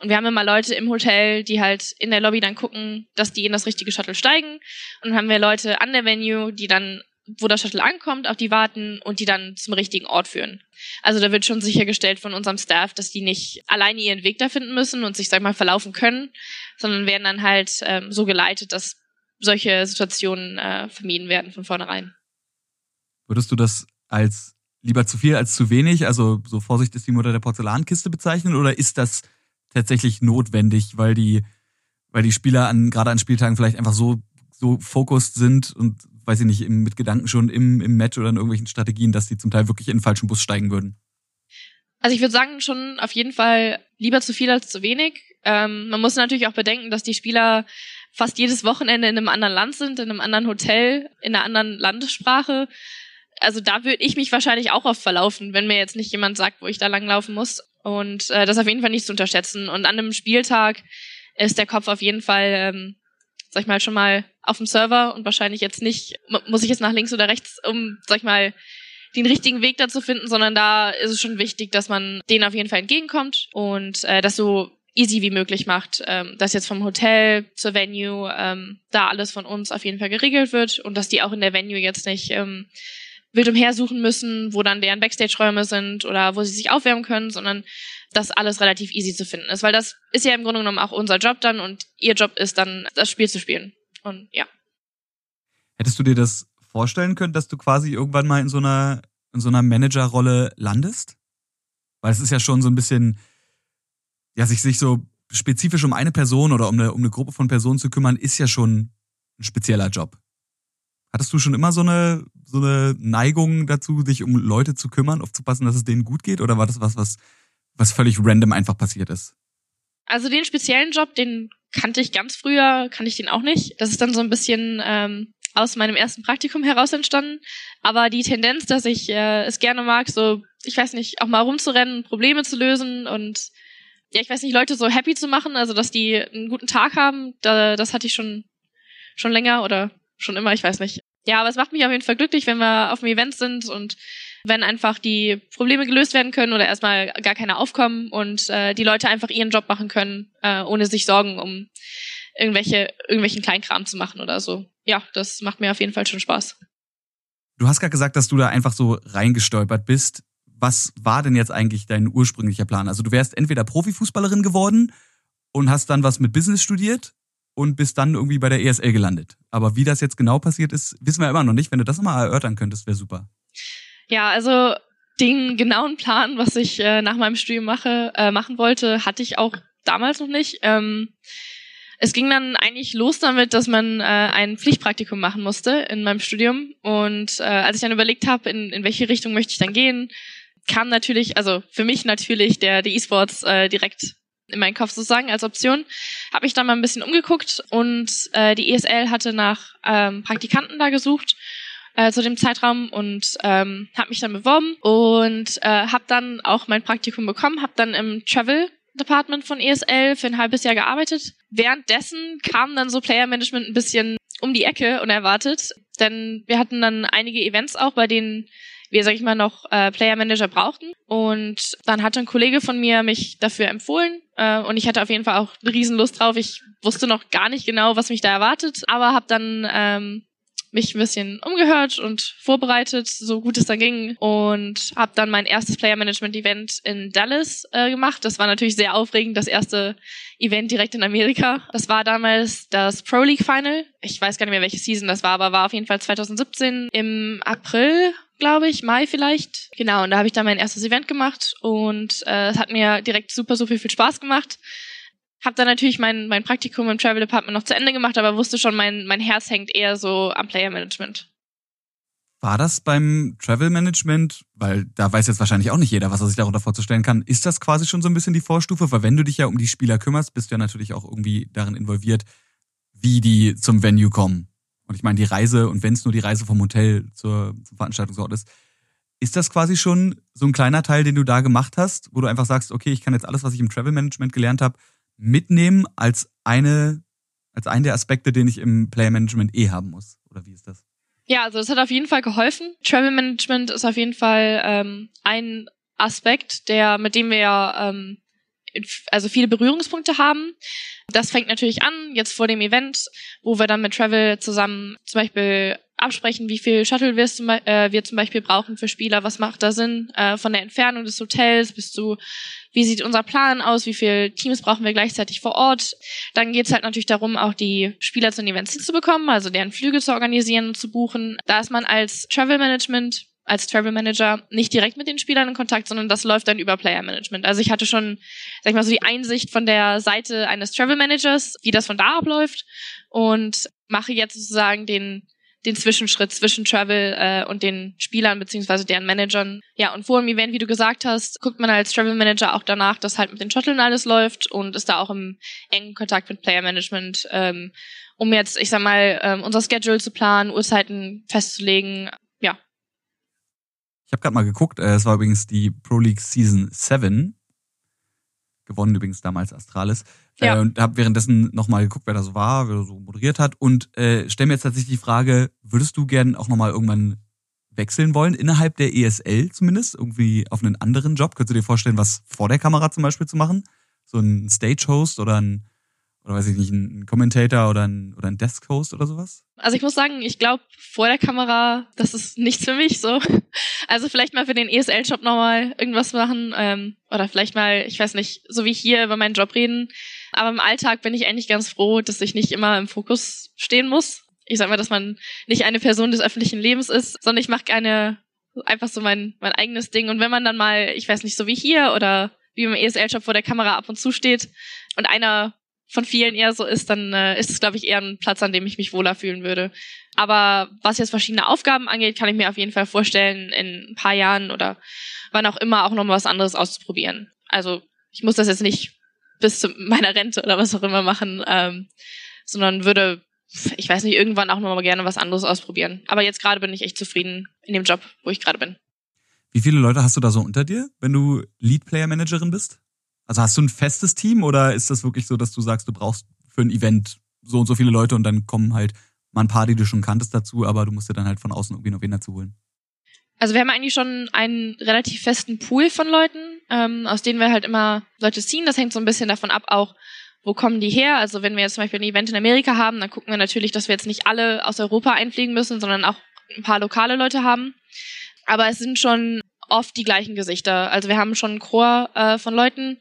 Und wir haben immer Leute im Hotel, die halt in der Lobby dann gucken, dass die in das richtige Shuttle steigen. Und dann haben wir Leute an der Venue, die dann, wo das Shuttle ankommt, auf die warten und die dann zum richtigen Ort führen. Also da wird schon sichergestellt von unserem Staff, dass die nicht alleine ihren Weg da finden müssen und sich, sag mal, verlaufen können, sondern werden dann halt ähm, so geleitet, dass solche Situationen äh, vermieden werden von vornherein. Würdest du das als lieber zu viel als zu wenig, also so Vorsicht ist die Mutter der Porzellankiste bezeichnen, oder ist das tatsächlich notwendig, weil die, weil die Spieler an, gerade an Spieltagen vielleicht einfach so, so fokussiert sind und, weiß ich nicht, mit Gedanken schon im, im Match oder in irgendwelchen Strategien, dass die zum Teil wirklich in den falschen Bus steigen würden? Also ich würde sagen, schon auf jeden Fall lieber zu viel als zu wenig. Ähm, man muss natürlich auch bedenken, dass die Spieler fast jedes Wochenende in einem anderen Land sind, in einem anderen Hotel, in einer anderen Landessprache. Also da würde ich mich wahrscheinlich auch oft verlaufen, wenn mir jetzt nicht jemand sagt, wo ich da langlaufen muss. Und äh, das auf jeden Fall nicht zu unterschätzen. Und an einem Spieltag ist der Kopf auf jeden Fall, ähm, sag ich mal, schon mal auf dem Server und wahrscheinlich jetzt nicht, muss ich jetzt nach links oder rechts, um, sag ich mal, den richtigen Weg dazu finden, sondern da ist es schon wichtig, dass man denen auf jeden Fall entgegenkommt und äh, das so easy wie möglich macht, ähm, dass jetzt vom Hotel zur Venue ähm, da alles von uns auf jeden Fall geregelt wird und dass die auch in der Venue jetzt nicht ähm, wild umhersuchen müssen, wo dann deren Backstage-Räume sind oder wo sie sich aufwärmen können, sondern dass alles relativ easy zu finden ist, weil das ist ja im Grunde genommen auch unser Job dann und ihr Job ist dann, das Spiel zu spielen. Und ja. Hättest du dir das vorstellen können, dass du quasi irgendwann mal in so einer, in so einer Managerrolle landest? Weil es ist ja schon so ein bisschen, ja, sich, sich so spezifisch um eine Person oder um eine, um eine Gruppe von Personen zu kümmern, ist ja schon ein spezieller Job. Hattest du schon immer so eine, so eine Neigung dazu, dich um Leute zu kümmern, aufzupassen, dass es denen gut geht? Oder war das was, was, was völlig random einfach passiert ist? Also den speziellen Job, den kannte ich ganz früher, kannte ich den auch nicht. Das ist dann so ein bisschen ähm, aus meinem ersten Praktikum heraus entstanden. Aber die Tendenz, dass ich äh, es gerne mag, so, ich weiß nicht, auch mal rumzurennen, Probleme zu lösen und ja, ich weiß nicht, Leute so happy zu machen, also dass die einen guten Tag haben, da, das hatte ich schon schon länger oder schon immer, ich weiß nicht. Ja, aber es macht mich auf jeden Fall glücklich, wenn wir auf dem Event sind und wenn einfach die Probleme gelöst werden können oder erstmal gar keine aufkommen und äh, die Leute einfach ihren Job machen können, äh, ohne sich Sorgen um irgendwelche, irgendwelchen Kleinkram zu machen oder so. Ja, das macht mir auf jeden Fall schon Spaß. Du hast gerade gesagt, dass du da einfach so reingestolpert bist. Was war denn jetzt eigentlich dein ursprünglicher Plan? Also du wärst entweder Profifußballerin geworden und hast dann was mit Business studiert und bist dann irgendwie bei der ESL gelandet. Aber wie das jetzt genau passiert ist, wissen wir immer noch nicht. Wenn du das nochmal erörtern könntest, wäre super. Ja, also den genauen Plan, was ich äh, nach meinem Studium mache, äh, machen wollte, hatte ich auch damals noch nicht. Ähm, es ging dann eigentlich los damit, dass man äh, ein Pflichtpraktikum machen musste in meinem Studium. Und äh, als ich dann überlegt habe, in, in welche Richtung möchte ich dann gehen, kam natürlich, also für mich natürlich der die E-Sports äh, direkt in meinen Kopf sozusagen als Option. Habe mich dann mal ein bisschen umgeguckt und äh, die ESL hatte nach ähm, Praktikanten da gesucht äh, zu dem Zeitraum und ähm, habe mich dann beworben und äh, habe dann auch mein Praktikum bekommen, habe dann im Travel Department von ESL für ein halbes Jahr gearbeitet. Währenddessen kam dann so Player Management ein bisschen um die Ecke unerwartet, denn wir hatten dann einige Events auch, bei denen wir, sag ich mal, noch äh, Player Manager brauchten. Und dann hat ein Kollege von mir mich dafür empfohlen. Äh, und ich hatte auf jeden Fall auch eine Riesenlust drauf. Ich wusste noch gar nicht genau, was mich da erwartet, aber habe dann ähm, mich ein bisschen umgehört und vorbereitet, so gut es dann ging und habe dann mein erstes Player Management Event in Dallas äh, gemacht. Das war natürlich sehr aufregend, das erste Event direkt in Amerika. Das war damals das Pro League Final. Ich weiß gar nicht mehr, welche Season das war, aber war auf jeden Fall 2017 im April glaube ich, Mai vielleicht. Genau, und da habe ich dann mein erstes Event gemacht und äh, es hat mir direkt super, super viel Spaß gemacht. Hab dann natürlich mein, mein Praktikum im Travel Department noch zu Ende gemacht, aber wusste schon, mein, mein Herz hängt eher so am Player Management. War das beim Travel Management, weil da weiß jetzt wahrscheinlich auch nicht jeder, was er sich darunter vorzustellen kann, ist das quasi schon so ein bisschen die Vorstufe? Weil wenn du dich ja um die Spieler kümmerst, bist du ja natürlich auch irgendwie darin involviert, wie die zum Venue kommen. Und ich meine, die Reise, und wenn es nur die Reise vom Hotel zur, zum Veranstaltungsort ist, ist das quasi schon so ein kleiner Teil, den du da gemacht hast, wo du einfach sagst, okay, ich kann jetzt alles, was ich im Travel Management gelernt habe, mitnehmen als eine, als einen der Aspekte, den ich im Player Management eh haben muss? Oder wie ist das? Ja, also das hat auf jeden Fall geholfen. Travel Management ist auf jeden Fall ähm, ein Aspekt, der, mit dem wir ähm, also viele Berührungspunkte haben. Das fängt natürlich an, jetzt vor dem Event, wo wir dann mit Travel zusammen zum Beispiel absprechen, wie viel Shuttle wir zum, äh, wir zum Beispiel brauchen für Spieler, was macht da Sinn, äh, von der Entfernung des Hotels bis zu, wie sieht unser Plan aus, wie viele Teams brauchen wir gleichzeitig vor Ort. Dann geht's halt natürlich darum, auch die Spieler zu den Events hinzubekommen, also deren Flüge zu organisieren und zu buchen. Da ist man als Travel Management als Travel Manager nicht direkt mit den Spielern in Kontakt, sondern das läuft dann über Player Management. Also ich hatte schon, sag ich mal, so die Einsicht von der Seite eines Travel Managers, wie das von da abläuft und mache jetzt sozusagen den den Zwischenschritt zwischen Travel äh, und den Spielern beziehungsweise deren Managern. Ja, und vor dem Event, wie du gesagt hast, guckt man als Travel Manager auch danach, dass halt mit den Shuttlen alles läuft und ist da auch im engen Kontakt mit Player Management, ähm, um jetzt, ich sag mal, ähm, unser Schedule zu planen, Uhrzeiten festzulegen. Ja. Ich habe gerade mal geguckt, äh, es war übrigens die Pro League Season 7 gewonnen übrigens damals Astralis. Ja. Äh, und habe währenddessen nochmal geguckt, wer das war, wer so moderiert hat. Und äh, stell mir jetzt tatsächlich die Frage, würdest du gern auch nochmal irgendwann wechseln wollen, innerhalb der ESL zumindest, irgendwie auf einen anderen Job? Könntest du dir vorstellen, was vor der Kamera zum Beispiel zu machen? So ein Stage-Host oder ein oder weiß ich nicht, ein Commentator oder ein, oder ein Desk-Host oder sowas? Also ich muss sagen, ich glaube, vor der Kamera, das ist nichts für mich so. (laughs) Also vielleicht mal für den ESL-Job nochmal irgendwas machen ähm, oder vielleicht mal, ich weiß nicht, so wie hier über meinen Job reden. Aber im Alltag bin ich eigentlich ganz froh, dass ich nicht immer im Fokus stehen muss. Ich sag mal, dass man nicht eine Person des öffentlichen Lebens ist, sondern ich mache gerne einfach so mein, mein eigenes Ding. Und wenn man dann mal, ich weiß nicht, so wie hier oder wie im ESL-Job vor der Kamera ab und zu steht und einer von vielen eher so ist, dann äh, ist es, glaube ich, eher ein Platz, an dem ich mich wohler fühlen würde. Aber was jetzt verschiedene Aufgaben angeht, kann ich mir auf jeden Fall vorstellen, in ein paar Jahren oder wann auch immer auch noch mal was anderes auszuprobieren. Also ich muss das jetzt nicht bis zu meiner Rente oder was auch immer machen, ähm, sondern würde, ich weiß nicht, irgendwann auch noch mal gerne was anderes ausprobieren. Aber jetzt gerade bin ich echt zufrieden in dem Job, wo ich gerade bin. Wie viele Leute hast du da so unter dir, wenn du Lead Player Managerin bist? Also hast du ein festes Team oder ist das wirklich so, dass du sagst, du brauchst für ein Event so und so viele Leute und dann kommen halt mal ein paar, die du schon kanntest dazu, aber du musst dir dann halt von außen irgendwie noch wen dazu holen? Also wir haben eigentlich schon einen relativ festen Pool von Leuten, ähm, aus denen wir halt immer Leute ziehen. Das hängt so ein bisschen davon ab, auch wo kommen die her. Also wenn wir jetzt zum Beispiel ein Event in Amerika haben, dann gucken wir natürlich, dass wir jetzt nicht alle aus Europa einfliegen müssen, sondern auch ein paar lokale Leute haben. Aber es sind schon oft die gleichen Gesichter. Also wir haben schon einen Chor äh, von Leuten,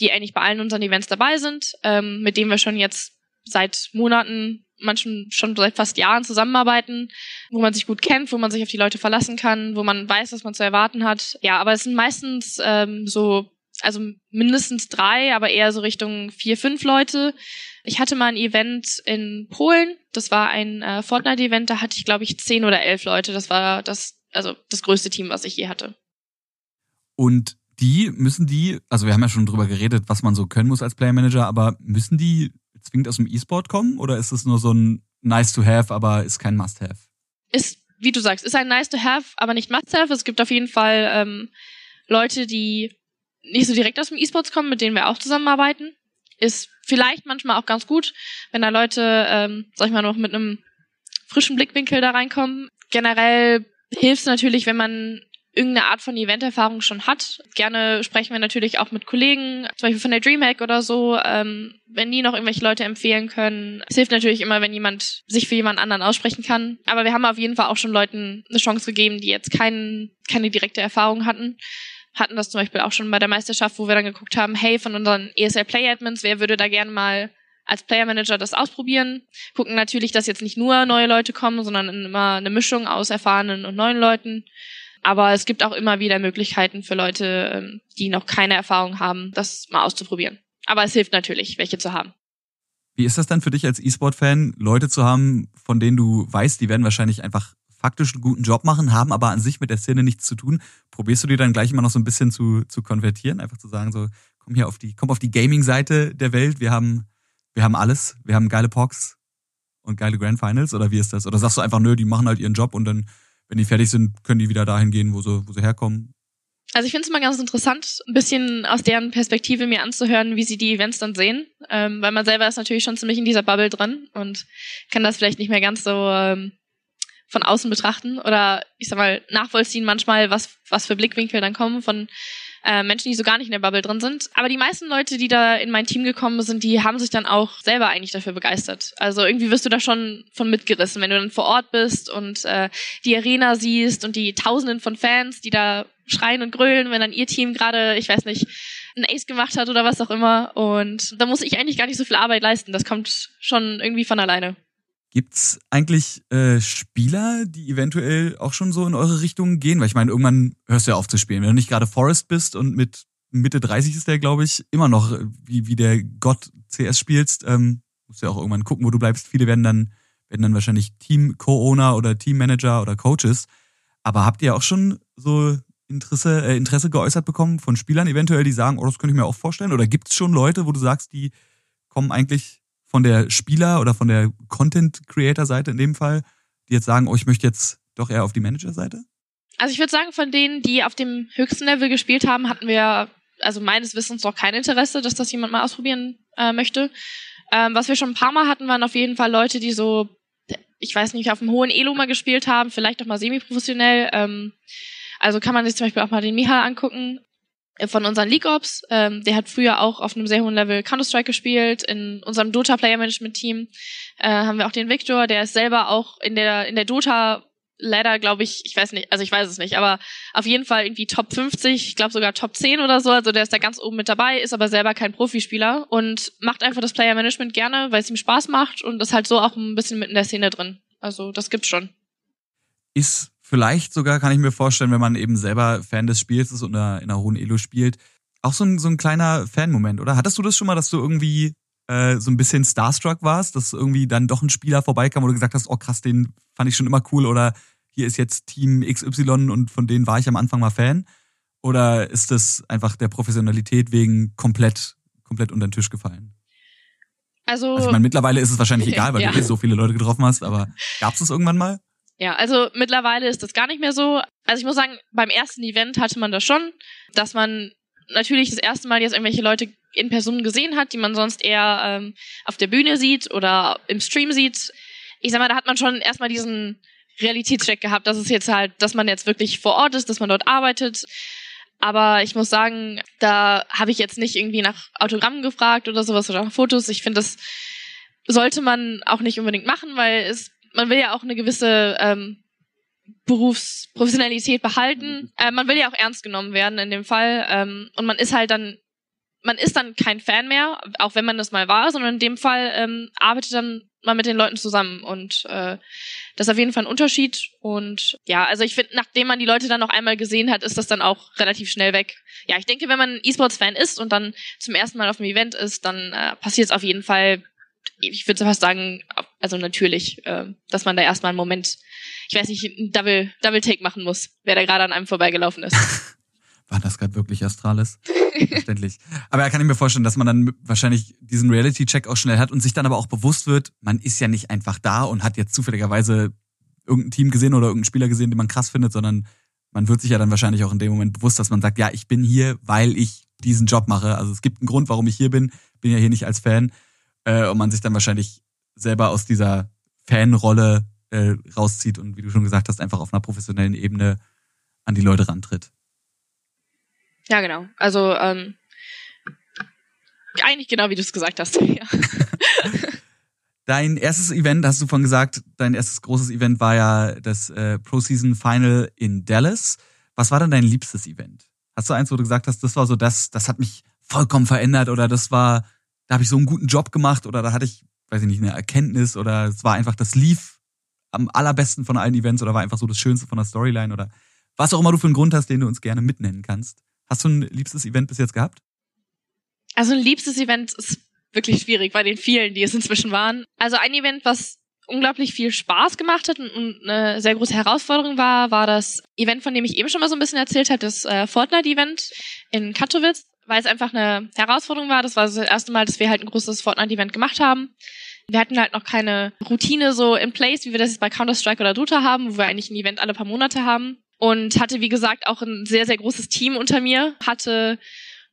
die eigentlich bei allen unseren Events dabei sind, ähm, mit denen wir schon jetzt seit Monaten, manchen schon seit fast Jahren zusammenarbeiten, wo man sich gut kennt, wo man sich auf die Leute verlassen kann, wo man weiß, was man zu erwarten hat. Ja, aber es sind meistens ähm, so, also mindestens drei, aber eher so Richtung vier, fünf Leute. Ich hatte mal ein Event in Polen, das war ein äh, Fortnite-Event, da hatte ich, glaube ich, zehn oder elf Leute. Das war das, also das größte Team, was ich je hatte. Und die müssen die, also wir haben ja schon drüber geredet, was man so können muss als Player Manager, aber müssen die zwingend aus dem E-Sport kommen oder ist es nur so ein nice to have, aber ist kein must have? Ist, wie du sagst, ist ein nice to have, aber nicht must have. Es gibt auf jeden Fall ähm, Leute, die nicht so direkt aus dem E-Sports kommen, mit denen wir auch zusammenarbeiten. Ist vielleicht manchmal auch ganz gut, wenn da Leute, ähm, sag ich mal, noch mit einem frischen Blickwinkel da reinkommen. Generell hilft es natürlich, wenn man irgendeine Art von Eventerfahrung schon hat. Gerne sprechen wir natürlich auch mit Kollegen, zum Beispiel von der Dreamhack oder so, ähm, wenn die noch irgendwelche Leute empfehlen können. Es hilft natürlich immer, wenn jemand sich für jemand anderen aussprechen kann. Aber wir haben auf jeden Fall auch schon Leuten eine Chance gegeben, die jetzt kein, keine direkte Erfahrung hatten. Hatten das zum Beispiel auch schon bei der Meisterschaft, wo wir dann geguckt haben, hey, von unseren ESL Play Admins, wer würde da gerne mal als Player Manager das ausprobieren. Gucken natürlich, dass jetzt nicht nur neue Leute kommen, sondern immer eine Mischung aus erfahrenen und neuen Leuten. Aber es gibt auch immer wieder Möglichkeiten für Leute, ähm, die noch keine Erfahrung haben, das mal auszuprobieren. Aber es hilft natürlich, welche zu haben. Wie ist das dann für dich als E-Sport-Fan, Leute zu haben, von denen du weißt, die werden wahrscheinlich einfach faktisch einen guten Job machen, haben aber an sich mit der Szene nichts zu tun. Probierst du dir dann gleich immer noch so ein bisschen zu, zu konvertieren, einfach zu sagen, so, komm hier auf die, komm auf die Gaming-Seite der Welt, wir haben, wir haben alles, wir haben geile Pogs und geile Grand Finals, oder wie ist das? Oder sagst du einfach, nö, die machen halt ihren Job und dann, wenn die fertig sind, können die wieder dahin gehen, wo sie, wo sie herkommen? Also ich finde es immer ganz interessant, ein bisschen aus deren Perspektive mir anzuhören, wie sie die Events dann sehen, ähm, weil man selber ist natürlich schon ziemlich in dieser Bubble drin und kann das vielleicht nicht mehr ganz so ähm, von außen betrachten oder ich sag mal nachvollziehen manchmal, was, was für Blickwinkel dann kommen von äh, Menschen, die so gar nicht in der Bubble drin sind. Aber die meisten Leute, die da in mein Team gekommen sind, die haben sich dann auch selber eigentlich dafür begeistert. Also irgendwie wirst du da schon von mitgerissen, wenn du dann vor Ort bist und äh, die Arena siehst und die Tausenden von Fans, die da schreien und grölen, wenn dann ihr Team gerade, ich weiß nicht, ein Ace gemacht hat oder was auch immer. Und da muss ich eigentlich gar nicht so viel Arbeit leisten. Das kommt schon irgendwie von alleine. Gibt's eigentlich äh, Spieler, die eventuell auch schon so in eure Richtung gehen? Weil ich meine, irgendwann hörst du ja auf zu spielen. Wenn du nicht gerade Forest bist und mit Mitte 30 ist der, glaube ich, immer noch äh, wie, wie der Gott CS spielst, ähm, musst du ja auch irgendwann gucken, wo du bleibst. Viele werden dann, werden dann wahrscheinlich Team-Co-Owner oder Teammanager oder Coaches. Aber habt ihr auch schon so Interesse, äh, Interesse geäußert bekommen von Spielern eventuell, die sagen, oh, das könnte ich mir auch vorstellen? Oder gibt's schon Leute, wo du sagst, die kommen eigentlich von der Spieler- oder von der Content-Creator-Seite in dem Fall, die jetzt sagen, oh, ich möchte jetzt doch eher auf die Manager-Seite? Also ich würde sagen, von denen, die auf dem höchsten Level gespielt haben, hatten wir also meines Wissens noch kein Interesse, dass das jemand mal ausprobieren äh, möchte. Ähm, was wir schon ein paar Mal hatten, waren auf jeden Fall Leute, die so, ich weiß nicht, auf einem hohen Elo mal gespielt haben, vielleicht auch mal semi-professionell. Ähm, also kann man sich zum Beispiel auch mal den Miha angucken. Äh, von unseren League Ops. Ähm, der hat früher auch auf einem sehr hohen Level Counter-Strike gespielt. In unserem Dota Player Management Team äh, haben wir auch den Victor, der ist selber auch in der, in der Dota leider, glaube ich, ich weiß nicht, also ich weiß es nicht, aber auf jeden Fall irgendwie Top 50, ich glaube sogar Top 10 oder so, also der ist da ganz oben mit dabei, ist aber selber kein Profispieler und macht einfach das Player Management gerne, weil es ihm Spaß macht und ist halt so auch ein bisschen mit in der Szene drin. Also das gibt's schon. Ist vielleicht sogar, kann ich mir vorstellen, wenn man eben selber Fan des Spiels ist und in einer hohen Elo spielt, auch so ein, so ein kleiner Fan-Moment, oder? Hattest du das schon mal, dass du irgendwie äh, so ein bisschen starstruck warst, dass irgendwie dann doch ein Spieler vorbeikam, wo du gesagt hast, oh krass, den fand ich schon immer cool oder hier ist jetzt Team XY und von denen war ich am Anfang mal Fan? Oder ist das einfach der Professionalität wegen komplett, komplett unter den Tisch gefallen? Also, also ich meine, mittlerweile ist es wahrscheinlich (laughs) egal, weil ja. du eh so viele Leute getroffen hast, aber gab es das irgendwann mal? Ja, also mittlerweile ist das gar nicht mehr so. Also ich muss sagen, beim ersten Event hatte man das schon, dass man natürlich das erste Mal jetzt irgendwelche Leute in Person gesehen hat, die man sonst eher ähm, auf der Bühne sieht oder im Stream sieht. Ich sag mal, da hat man schon erstmal diesen Realitätscheck gehabt, dass es jetzt halt, dass man jetzt wirklich vor Ort ist, dass man dort arbeitet. Aber ich muss sagen, da habe ich jetzt nicht irgendwie nach Autogrammen gefragt oder sowas oder nach Fotos. Ich finde, das sollte man auch nicht unbedingt machen, weil es man will ja auch eine gewisse ähm, Berufsprofessionalität behalten. Äh, man will ja auch ernst genommen werden in dem Fall. Ähm, und man ist halt dann, man ist dann kein Fan mehr, auch wenn man das mal war, sondern in dem Fall ähm, arbeitet dann mal mit den Leuten zusammen. Und äh, das ist auf jeden Fall ein Unterschied. Und ja, also ich finde, nachdem man die Leute dann noch einmal gesehen hat, ist das dann auch relativ schnell weg. Ja, ich denke, wenn man E-Sports-Fan ist und dann zum ersten Mal auf einem Event ist, dann äh, passiert es auf jeden Fall ich würde fast sagen, also natürlich, äh, dass man da erstmal einen Moment, ich weiß nicht, einen Double, Double Take machen muss, wer da gerade an einem vorbeigelaufen ist. (laughs) War das gerade wirklich Astralis? Verständlich. Aber er kann ich mir vorstellen, dass man dann wahrscheinlich diesen Reality-Check auch schnell hat und sich dann aber auch bewusst wird, man ist ja nicht einfach da und hat jetzt zufälligerweise irgendein Team gesehen oder irgendeinen Spieler gesehen, den man krass findet, sondern man wird sich ja dann wahrscheinlich auch in dem Moment bewusst, dass man sagt, ja, ich bin hier, weil ich diesen Job mache. Also es gibt einen Grund, warum ich hier bin. Bin ja hier nicht als Fan äh, und man sich dann wahrscheinlich selber aus dieser Fanrolle äh, rauszieht und wie du schon gesagt hast, einfach auf einer professionellen Ebene an die Leute rantritt. Ja, genau. Also ähm, eigentlich genau wie du es gesagt hast. (laughs) Ja. (laughs) Dein erstes Event, hast du von gesagt, dein erstes großes Event war ja das äh, Pro Season Final in Dallas. Was war denn dein liebstes Event? Hast du eins, wo du gesagt hast, das war so das, das hat mich vollkommen verändert oder das war da habe ich so einen guten Job gemacht oder da hatte ich, weiß ich nicht, eine Erkenntnis oder es war einfach, das lief am allerbesten von allen Events oder war einfach so das Schönste von der Storyline oder was auch immer du für einen Grund hast, den du uns gerne mitnennen kannst. Hast du ein liebstes Event bis jetzt gehabt? Also ein liebstes Event ist wirklich schwierig bei den vielen, die es inzwischen waren. Also ein Event, was unglaublich viel Spaß gemacht hat und eine sehr große Herausforderung war, war das Event, von dem ich eben schon mal so ein bisschen erzählt habe, das äh, Fortnite-Event in Katowice, weil es einfach eine Herausforderung war. Das war das erste Mal, dass wir halt ein großes Fortnite-Event gemacht haben. Wir hatten halt noch keine Routine so in place, wie wir das jetzt bei Counter-Strike oder Dota haben, wo wir eigentlich ein Event alle paar Monate haben. Und hatte, wie gesagt, auch ein sehr, sehr großes Team unter mir. Hatte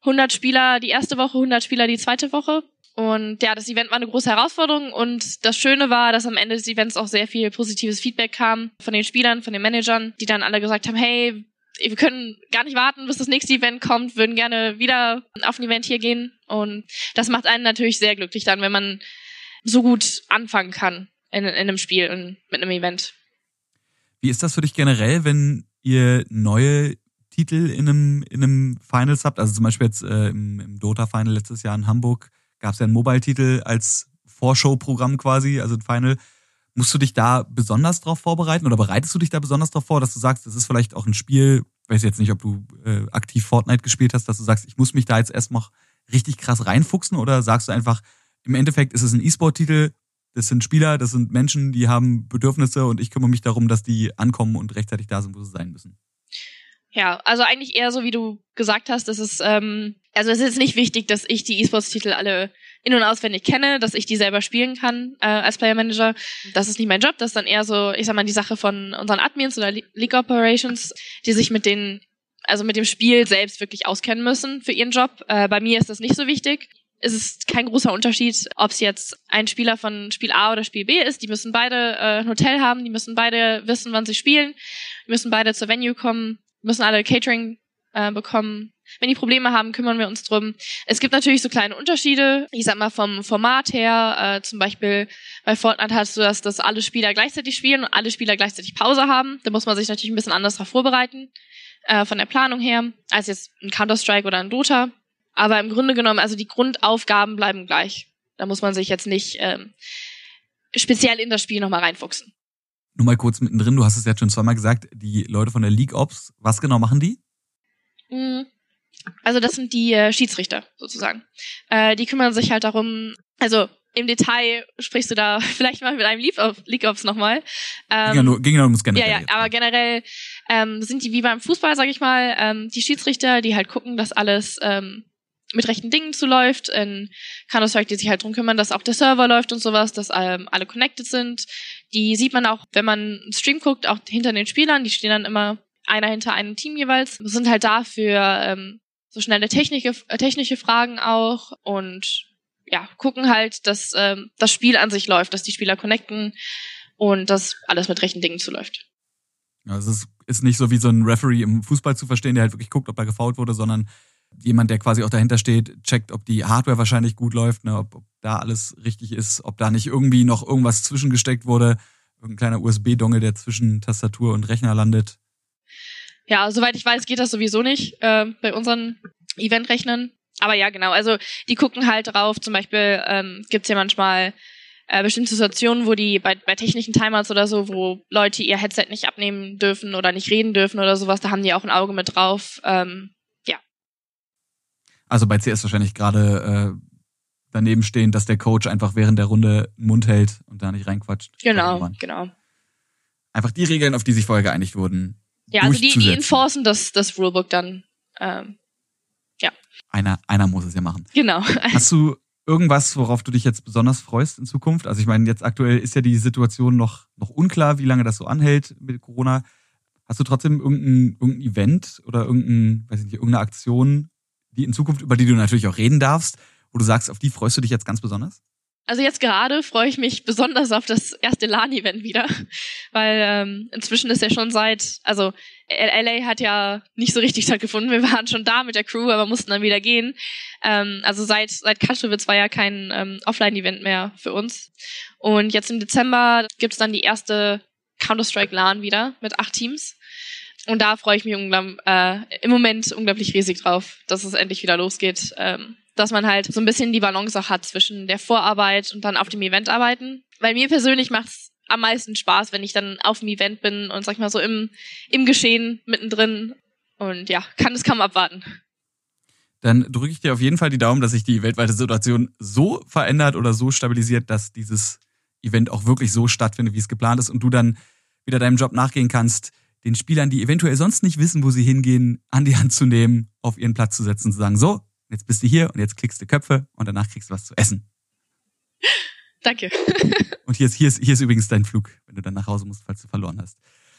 100 Spieler die erste Woche, 100 Spieler die zweite Woche. Und ja, das Event war eine große Herausforderung und das Schöne war, dass am Ende des Events auch sehr viel positives Feedback kam von den Spielern, von den Managern, die dann alle gesagt haben, hey, wir können gar nicht warten, bis das nächste Event kommt, würden gerne wieder auf ein Event hier gehen. Und das macht einen natürlich sehr glücklich dann, wenn man so gut anfangen kann in, in einem Spiel und mit einem Event. Wie ist das für dich generell, wenn ihr neue Titel in einem, in einem Finals habt? Also zum Beispiel jetzt äh, im, im Dota-Final letztes Jahr in Hamburg gab es ja einen Mobile-Titel als Vorschau-Programm quasi, also ein Final. Musst du dich da besonders drauf vorbereiten oder bereitest du dich da besonders drauf vor, dass du sagst, das ist vielleicht auch ein Spiel, weiß jetzt nicht, ob du äh, aktiv Fortnite gespielt hast, dass du sagst, ich muss mich da jetzt erst mal richtig krass reinfuchsen oder sagst du einfach, im Endeffekt ist es ein E-Sport-Titel, das sind Spieler, das sind Menschen, die haben Bedürfnisse und ich kümmere mich darum, dass die ankommen und rechtzeitig da sind, wo sie sein müssen. Ja, also eigentlich eher so, wie du gesagt hast, das ist, ähm, also es ist nicht wichtig, dass ich die E-Sports-Titel alle in- und auswendig kenne, dass ich die selber spielen kann äh, als Player Manager. Das ist nicht mein Job, das ist dann eher so, ich sag mal, die Sache von unseren Admins oder League Operations, die sich mit den, also mit dem Spiel selbst wirklich auskennen müssen für ihren Job. Äh, bei mir ist das nicht so wichtig. Es ist kein großer Unterschied, ob es jetzt ein Spieler von Spiel A oder Spiel B ist. Die müssen beide äh, ein Hotel haben, die müssen beide wissen, wann sie spielen, die müssen beide zur Venue kommen müssen alle Catering äh, bekommen. Wenn die Probleme haben, kümmern wir uns drum. Es gibt natürlich so kleine Unterschiede. Ich sag mal vom Format her, äh, zum Beispiel bei Fortnite hast du das, dass alle Spieler gleichzeitig spielen und alle Spieler gleichzeitig Pause haben. Da muss man sich natürlich ein bisschen anders darauf vorbereiten, äh, von der Planung her, als jetzt ein Counter-Strike oder ein Dota. Aber im Grunde genommen, also die Grundaufgaben bleiben gleich. Da muss man sich jetzt nicht ähm, speziell in das Spiel nochmal reinfuchsen. Nur mal kurz mittendrin, du hast es jetzt schon zweimal gesagt, die Leute von der League Ops, was genau machen die? Mhm. Also das sind die äh, Schiedsrichter sozusagen. Äh, die kümmern sich halt darum, also im Detail sprichst du da (laughs) vielleicht mal mit einem League Ops nochmal. Ähm, ging ja nur, ging ja nur ums generell. Ja, ja, aber generell ähm, sind die wie beim Fußball, sag ich mal, ähm, die Schiedsrichter, die halt gucken, dass alles ähm, mit rechten Dingen zuläuft. In Counter-Strike, die sich halt drum kümmern, dass auch der Server läuft und sowas, dass ähm, alle connected sind. Die sieht man auch, wenn man einen Stream guckt, auch hinter den Spielern. Die stehen dann immer einer hinter einem Team jeweils. Sind halt da für ähm, so schnelle technische, äh, technische Fragen auch und ja, gucken halt, dass ähm, das Spiel an sich läuft, dass die Spieler connecten und dass alles mit rechten Dingen zuläuft. Ja, es ist, ist nicht so wie so ein Referee im Fußball zu verstehen, der halt wirklich guckt, ob da gefault wurde, sondern jemand, der quasi auch dahinter steht, checkt, ob die Hardware wahrscheinlich gut läuft, ne, ob, ob da alles richtig ist, ob da nicht irgendwie noch irgendwas zwischengesteckt wurde, irgendein kleiner USB-Dongle, der zwischen Tastatur und Rechner landet. Ja, soweit ich weiß, geht das sowieso nicht äh, bei unseren Eventrechnern. Aber ja, genau. Also die gucken halt drauf. Zum Beispiel ähm, gibt ja manchmal äh, bestimmte Situationen, wo die bei, bei technischen Timeouts oder so, wo Leute ihr Headset nicht abnehmen dürfen oder nicht reden dürfen oder sowas, da haben die auch ein Auge mit drauf. Ähm, also bei CS wahrscheinlich gerade äh, daneben stehen, dass der Coach einfach während der Runde Mund hält und da nicht reinquatscht. Genau, genau. Einfach die Regeln, auf die sich vorher geeinigt wurden. Ja, also die, die enforcen das, das Rulebook dann. Ähm, ja. Einer, einer muss es ja machen. Genau. (laughs) Hast du irgendwas, worauf du dich jetzt besonders freust in Zukunft? Also ich meine, jetzt aktuell ist ja die Situation noch, noch unklar, wie lange das so anhält mit Corona. Hast du trotzdem irgendein, irgendein Event oder irgendein, weiß ich nicht, irgendeine Aktion, die in Zukunft, über die du natürlich auch reden darfst, wo du sagst, auf die freust du dich jetzt ganz besonders? Also jetzt gerade freue ich mich besonders auf das erste LAN-Event wieder, weil ähm, inzwischen ist ja schon seit, also LA hat ja nicht so richtig stattgefunden. Wir waren schon da mit der Crew, aber mussten dann wieder gehen. Ähm, also seit seit Katowice war ja kein ähm, Offline-Event mehr für uns. Und jetzt im Dezember gibt's dann die erste Counter-Strike LAN wieder mit acht Teams. Und da freue ich mich äh, im Moment unglaublich riesig drauf, dass es endlich wieder losgeht. Ähm, dass man halt so ein bisschen die Balance auch hat zwischen der Vorarbeit und dann auf dem Event arbeiten. Weil mir persönlich macht's am meisten Spaß, wenn ich dann auf dem Event bin und sag ich mal so im, im Geschehen mittendrin. Und ja, kann es kaum abwarten. Dann drücke ich dir auf jeden Fall die Daumen, dass sich die weltweite Situation so verändert oder so stabilisiert, dass dieses Event auch wirklich so stattfindet, wie es geplant ist und du dann wieder deinem Job nachgehen kannst, den Spielern, die eventuell sonst nicht wissen, wo sie hingehen, an die Hand zu nehmen, auf ihren Platz zu setzen und zu sagen, so, jetzt bist du hier und jetzt klickst du Köpfe und danach kriegst du was zu essen. Danke. (laughs) und hier ist, hier, ist, hier ist übrigens dein Flug, wenn du dann nach Hause musst, falls du verloren hast.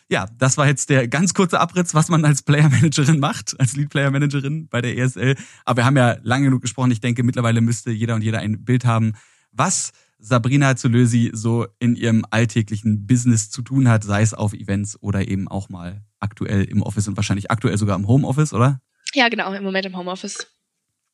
Ja, das war jetzt der ganz kurze Abriss, was man als Player Managerin macht, als Lead Player Managerin bei der ESL. Aber wir haben ja lange genug gesprochen. Ich denke, mittlerweile müsste jeder und jeder ein Bild haben, was Sabrina Zulösi so in ihrem alltäglichen Business zu tun hat, sei es auf Events oder eben auch mal aktuell im Office und wahrscheinlich aktuell sogar im Homeoffice, oder? Ja, genau, im Moment im Homeoffice.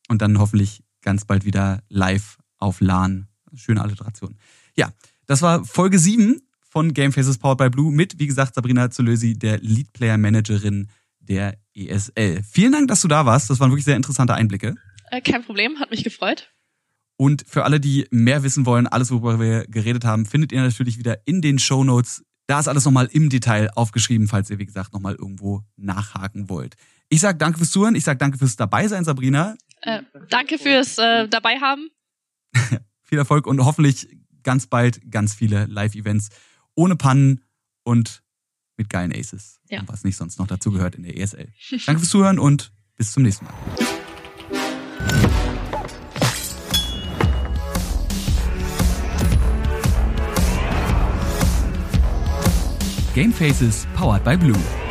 Und dann hoffentlich ganz bald wieder live auf LAN. Schöne Alliteration. Ja, das war Folge 7 von Game Faces Powered by Blue mit, wie gesagt, Sabrina Zulösi, der Lead Player Managerin der ESL. Vielen Dank, dass du da warst. Das waren wirklich sehr interessante Einblicke. Äh, kein Problem, hat mich gefreut. Und für alle, die mehr wissen wollen, alles, worüber wir geredet haben, findet ihr natürlich wieder in den Show Notes. Da ist alles nochmal im Detail aufgeschrieben, falls ihr, wie gesagt, nochmal irgendwo nachhaken wollt. Ich sag danke fürs Zuhören, ich sag danke fürs Dabeisein, Sabrina. Äh, danke fürs äh, dabei haben. (laughs) Viel Erfolg und hoffentlich ganz bald ganz viele Live-Events ohne Pannen und mit geilen Aces. Ja. Und was nicht sonst noch dazu gehört in der ESL. Danke fürs Zuhören und bis zum nächsten Mal. Game Faces powered by Blue.